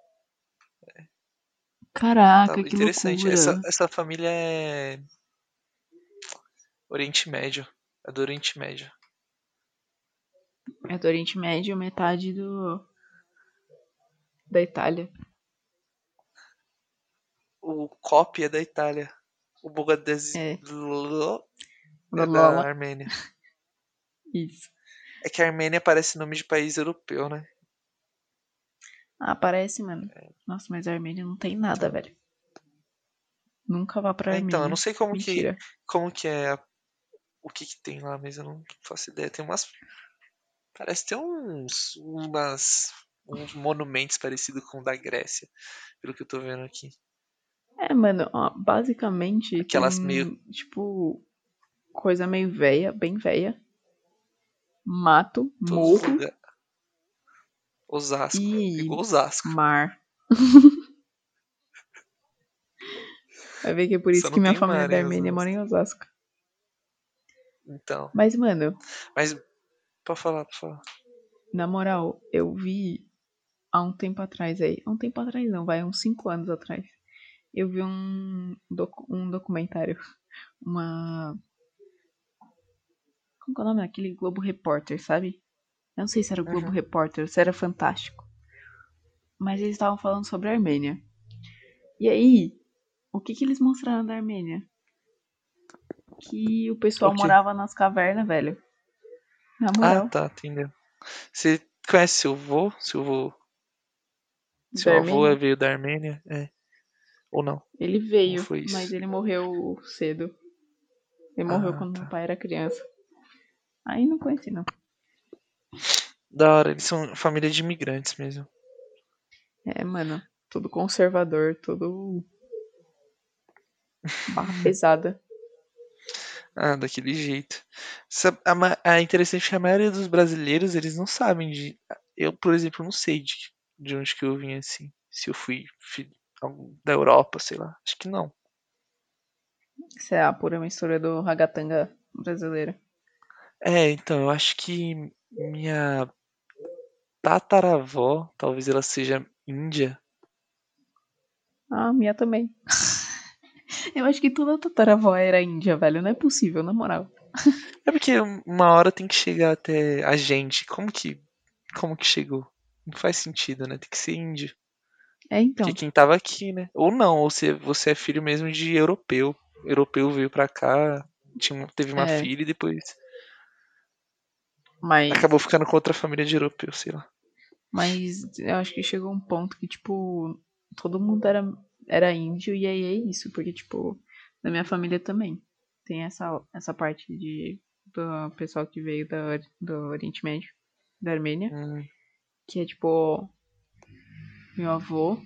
Caraca, Tá, que interessante. loucura. Essa, essa família é Oriente Médio. É do Oriente Médio. É do Oriente Médio, metade do. da Itália. O COP é da Itália. O Bogadez É. é da. Armênia. Isso. É que a Armênia parece nome de país europeu, né? Ah, parece, mano. Nossa, mas a Armênia não tem nada, velho. Nunca vá pra É, Armênia. então, eu não sei como que, Mentira. como que é a- o que, que tem lá, mas eu não faço ideia. Tem umas. Parece ter uns. umas. uns monumentos parecidos com o da Grécia, pelo que eu tô vendo aqui. É, mano, ó, basicamente Aquelas tem, meio- tipo, coisa meio velha, bem velha. Mato, Todos os morro lugar- Osasco. e Igual Osasco. mar. Vai ver que é por isso que minha família mar da Armênia mora em Osasco. Então. Mas, mano, Mas. Pode falar, pode falar. na moral, eu vi há um tempo atrás aí. Há um tempo atrás não, vai, uns 5 anos atrás. Eu vi um, docu- um documentário. Uma. Como que é o nome daquele Globo Repórter, sabe? Eu não sei se era o Globo Uhum. Repórter se era Fantástico. Mas eles estavam falando sobre a Armênia. E aí, o que que eles mostraram da Armênia? Que o pessoal O morava nas cavernas, velho. Na moral. Ah, tá, entendeu. Você conhece seu avô? Seu avô. Da Seu avô Armênia? veio da Armênia? É. Ou não? Ele veio, mas ele morreu cedo. Ele morreu Ah, quando tá. meu pai era criança. Aí não conheci, não. Da hora, eles são família de imigrantes mesmo. É, mano, tudo conservador, tudo. barra pesada. Ah, daquele jeito. A interessante é que a maioria dos brasileiros, eles não sabem de. Eu, por exemplo, não sei de, de onde que eu vim assim. Se eu fui da Europa, sei lá. Acho que não. Isso é a pura mistura do ragatanga brasileiro. É, então, eu acho que minha tataravó, talvez ela seja índia. Ah, minha também. Eu acho que toda tataravó era índia, velho. Não é possível, na moral. É porque uma hora tem que chegar até a gente. Como que, como que chegou? Não faz sentido, né? Tem que ser índio. É, então. Porque quem tava aqui, né? Ou não, ou você, você é filho mesmo de europeu. Europeu veio pra cá, tinha, teve uma É. filha e depois Mas, acabou ficando com outra família de europeu, sei lá. Mas eu acho que chegou um ponto que, tipo, todo mundo era, era índio e aí é isso. Porque, tipo, na minha família também tem essa, essa parte de do pessoal que veio da, do Oriente Médio, da Armênia. Hum, que é tipo meu avô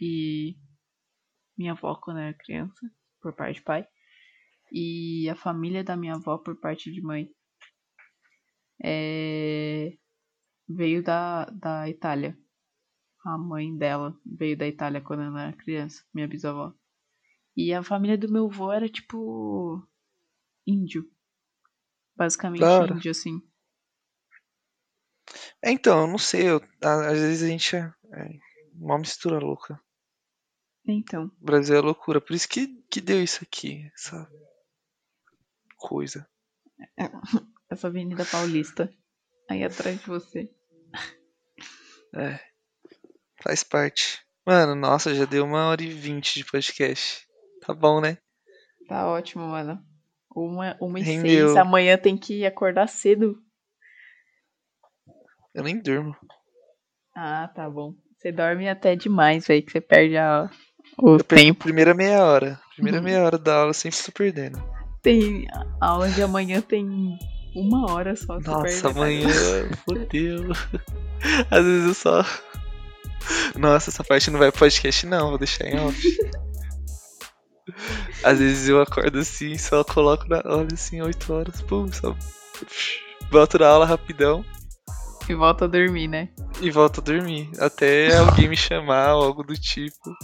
e minha avó quando era criança, por parte de pai, e a família da minha avó por parte de mãe é, veio da, da Itália. A mãe dela veio da Itália quando ela era criança, minha bisavó. E a família do meu avô era tipo índio. Basicamente hora. índio, assim. É, então, eu não sei, eu- às vezes a gente é, é uma mistura louca. Então, O Brasil é loucura, por isso que, que deu isso aqui, essa coisa. essa Avenida Paulista aí atrás de você. É, faz parte. Mano, nossa, já deu uma hora e vinte de podcast. Tá bom, né? Tá ótimo, mano. Uma, uma e Rendeu. seis. Amanhã tem que acordar cedo. Eu nem durmo. Ah, tá bom. Você dorme até demais, velho, que você perde a, o Eu tempo. primeira meia hora. Primeira Uhum. meia hora da aula eu sempre tô perdendo. Tem aula de amanhã tem uma hora só. Nossa, amanhã, fodeu. Às vezes eu só. Nossa, essa parte não vai pro podcast, não, vou deixar em off. Às vezes eu acordo assim, só coloco na olha assim, 8 horas, pum, só. Volto da aula rapidão E volta a dormir, né? e volto a dormir. Até alguém me chamar ou algo do tipo.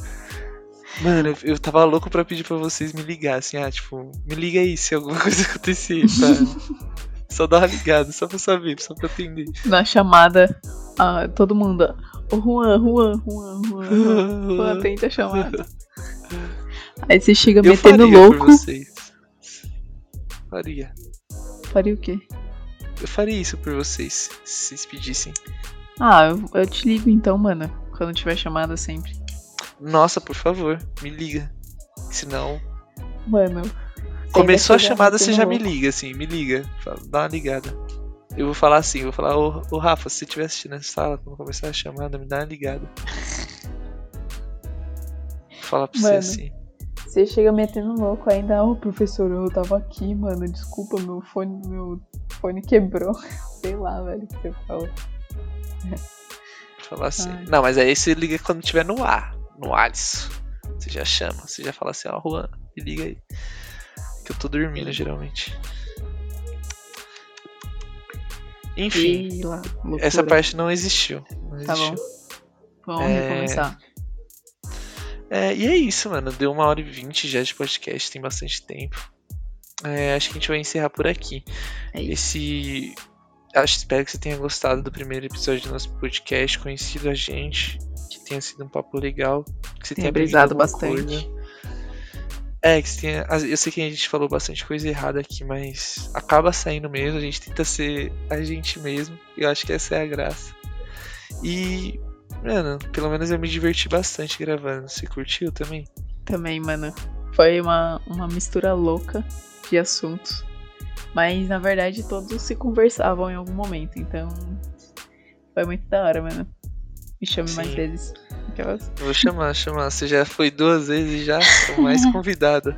Mano, eu, tava louco pra pedir pra vocês me ligassem. Ah, tipo, me liga aí se alguma coisa acontecer, tá? Só dá uma ligada, só pra saber, só pra atender. Na chamada, ah, todo mundo. Ô, Juan, Juan, Juan, Juan, Juan. Juan, atende a chamada. Aí você chega Eu metendo faria por louco. vocês. Faria. Faria o quê? Eu faria isso por vocês, se vocês pedissem. Ah, eu, eu te ligo então, mano. Quando tiver chamada sempre. Nossa, por favor, me liga. Senão. Mano. Começou a chamada, você já me liga, assim, me liga. Dá uma ligada. Eu vou falar assim, vou falar, ô, ô Rafa, se você estiver assistindo essa sala, quando começar a chamada, me dá uma ligada. Vou falar pra você Mano. assim. Você chega metendo louco ainda, ô professor, eu tava aqui, mano. Desculpa, meu fone, meu fone quebrou. Sei lá, velho, o que você fala. Vou falar assim. Ai. Não, mas aí você liga quando tiver no ar, no Alisson. Você já chama, você já fala assim, ó, Juan, me liga aí. Eu tô dormindo geralmente. Enfim, essa parte não existiu. Não Tá existiu. bom. Vamos É, recomeçar. É, e é isso, mano. Deu uma hora e vinte já de podcast, tem bastante tempo. É, acho que a gente vai encerrar por aqui. É. Esse. Acho, espero que você tenha gostado do primeiro episódio do nosso podcast, conhecido a gente, que tenha sido um papo legal, que você Tenha brisado bastante. coisa. É, que Eu sei que a gente falou bastante coisa errada aqui, mas acaba saindo mesmo, a gente tenta ser a gente mesmo. Eu acho que essa é a graça. E, mano, pelo menos eu me diverti bastante gravando. Você curtiu também? Também, mano. Foi uma, uma mistura louca de assuntos. Mas na verdade todos se conversavam em algum momento. Então foi muito da hora, mano. Me chame mais Sim. vezes. Aquelas... Vou chamar, chamar. Você já foi duas vezes já, sou mais convidada.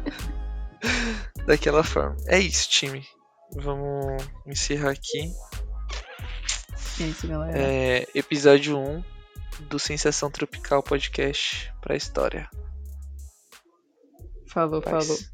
Daquela forma. É isso, time. Vamos encerrar aqui. É isso, galera. É, episódio 1 do Sensação Tropical Podcast pra história. Falou, Paz. falou.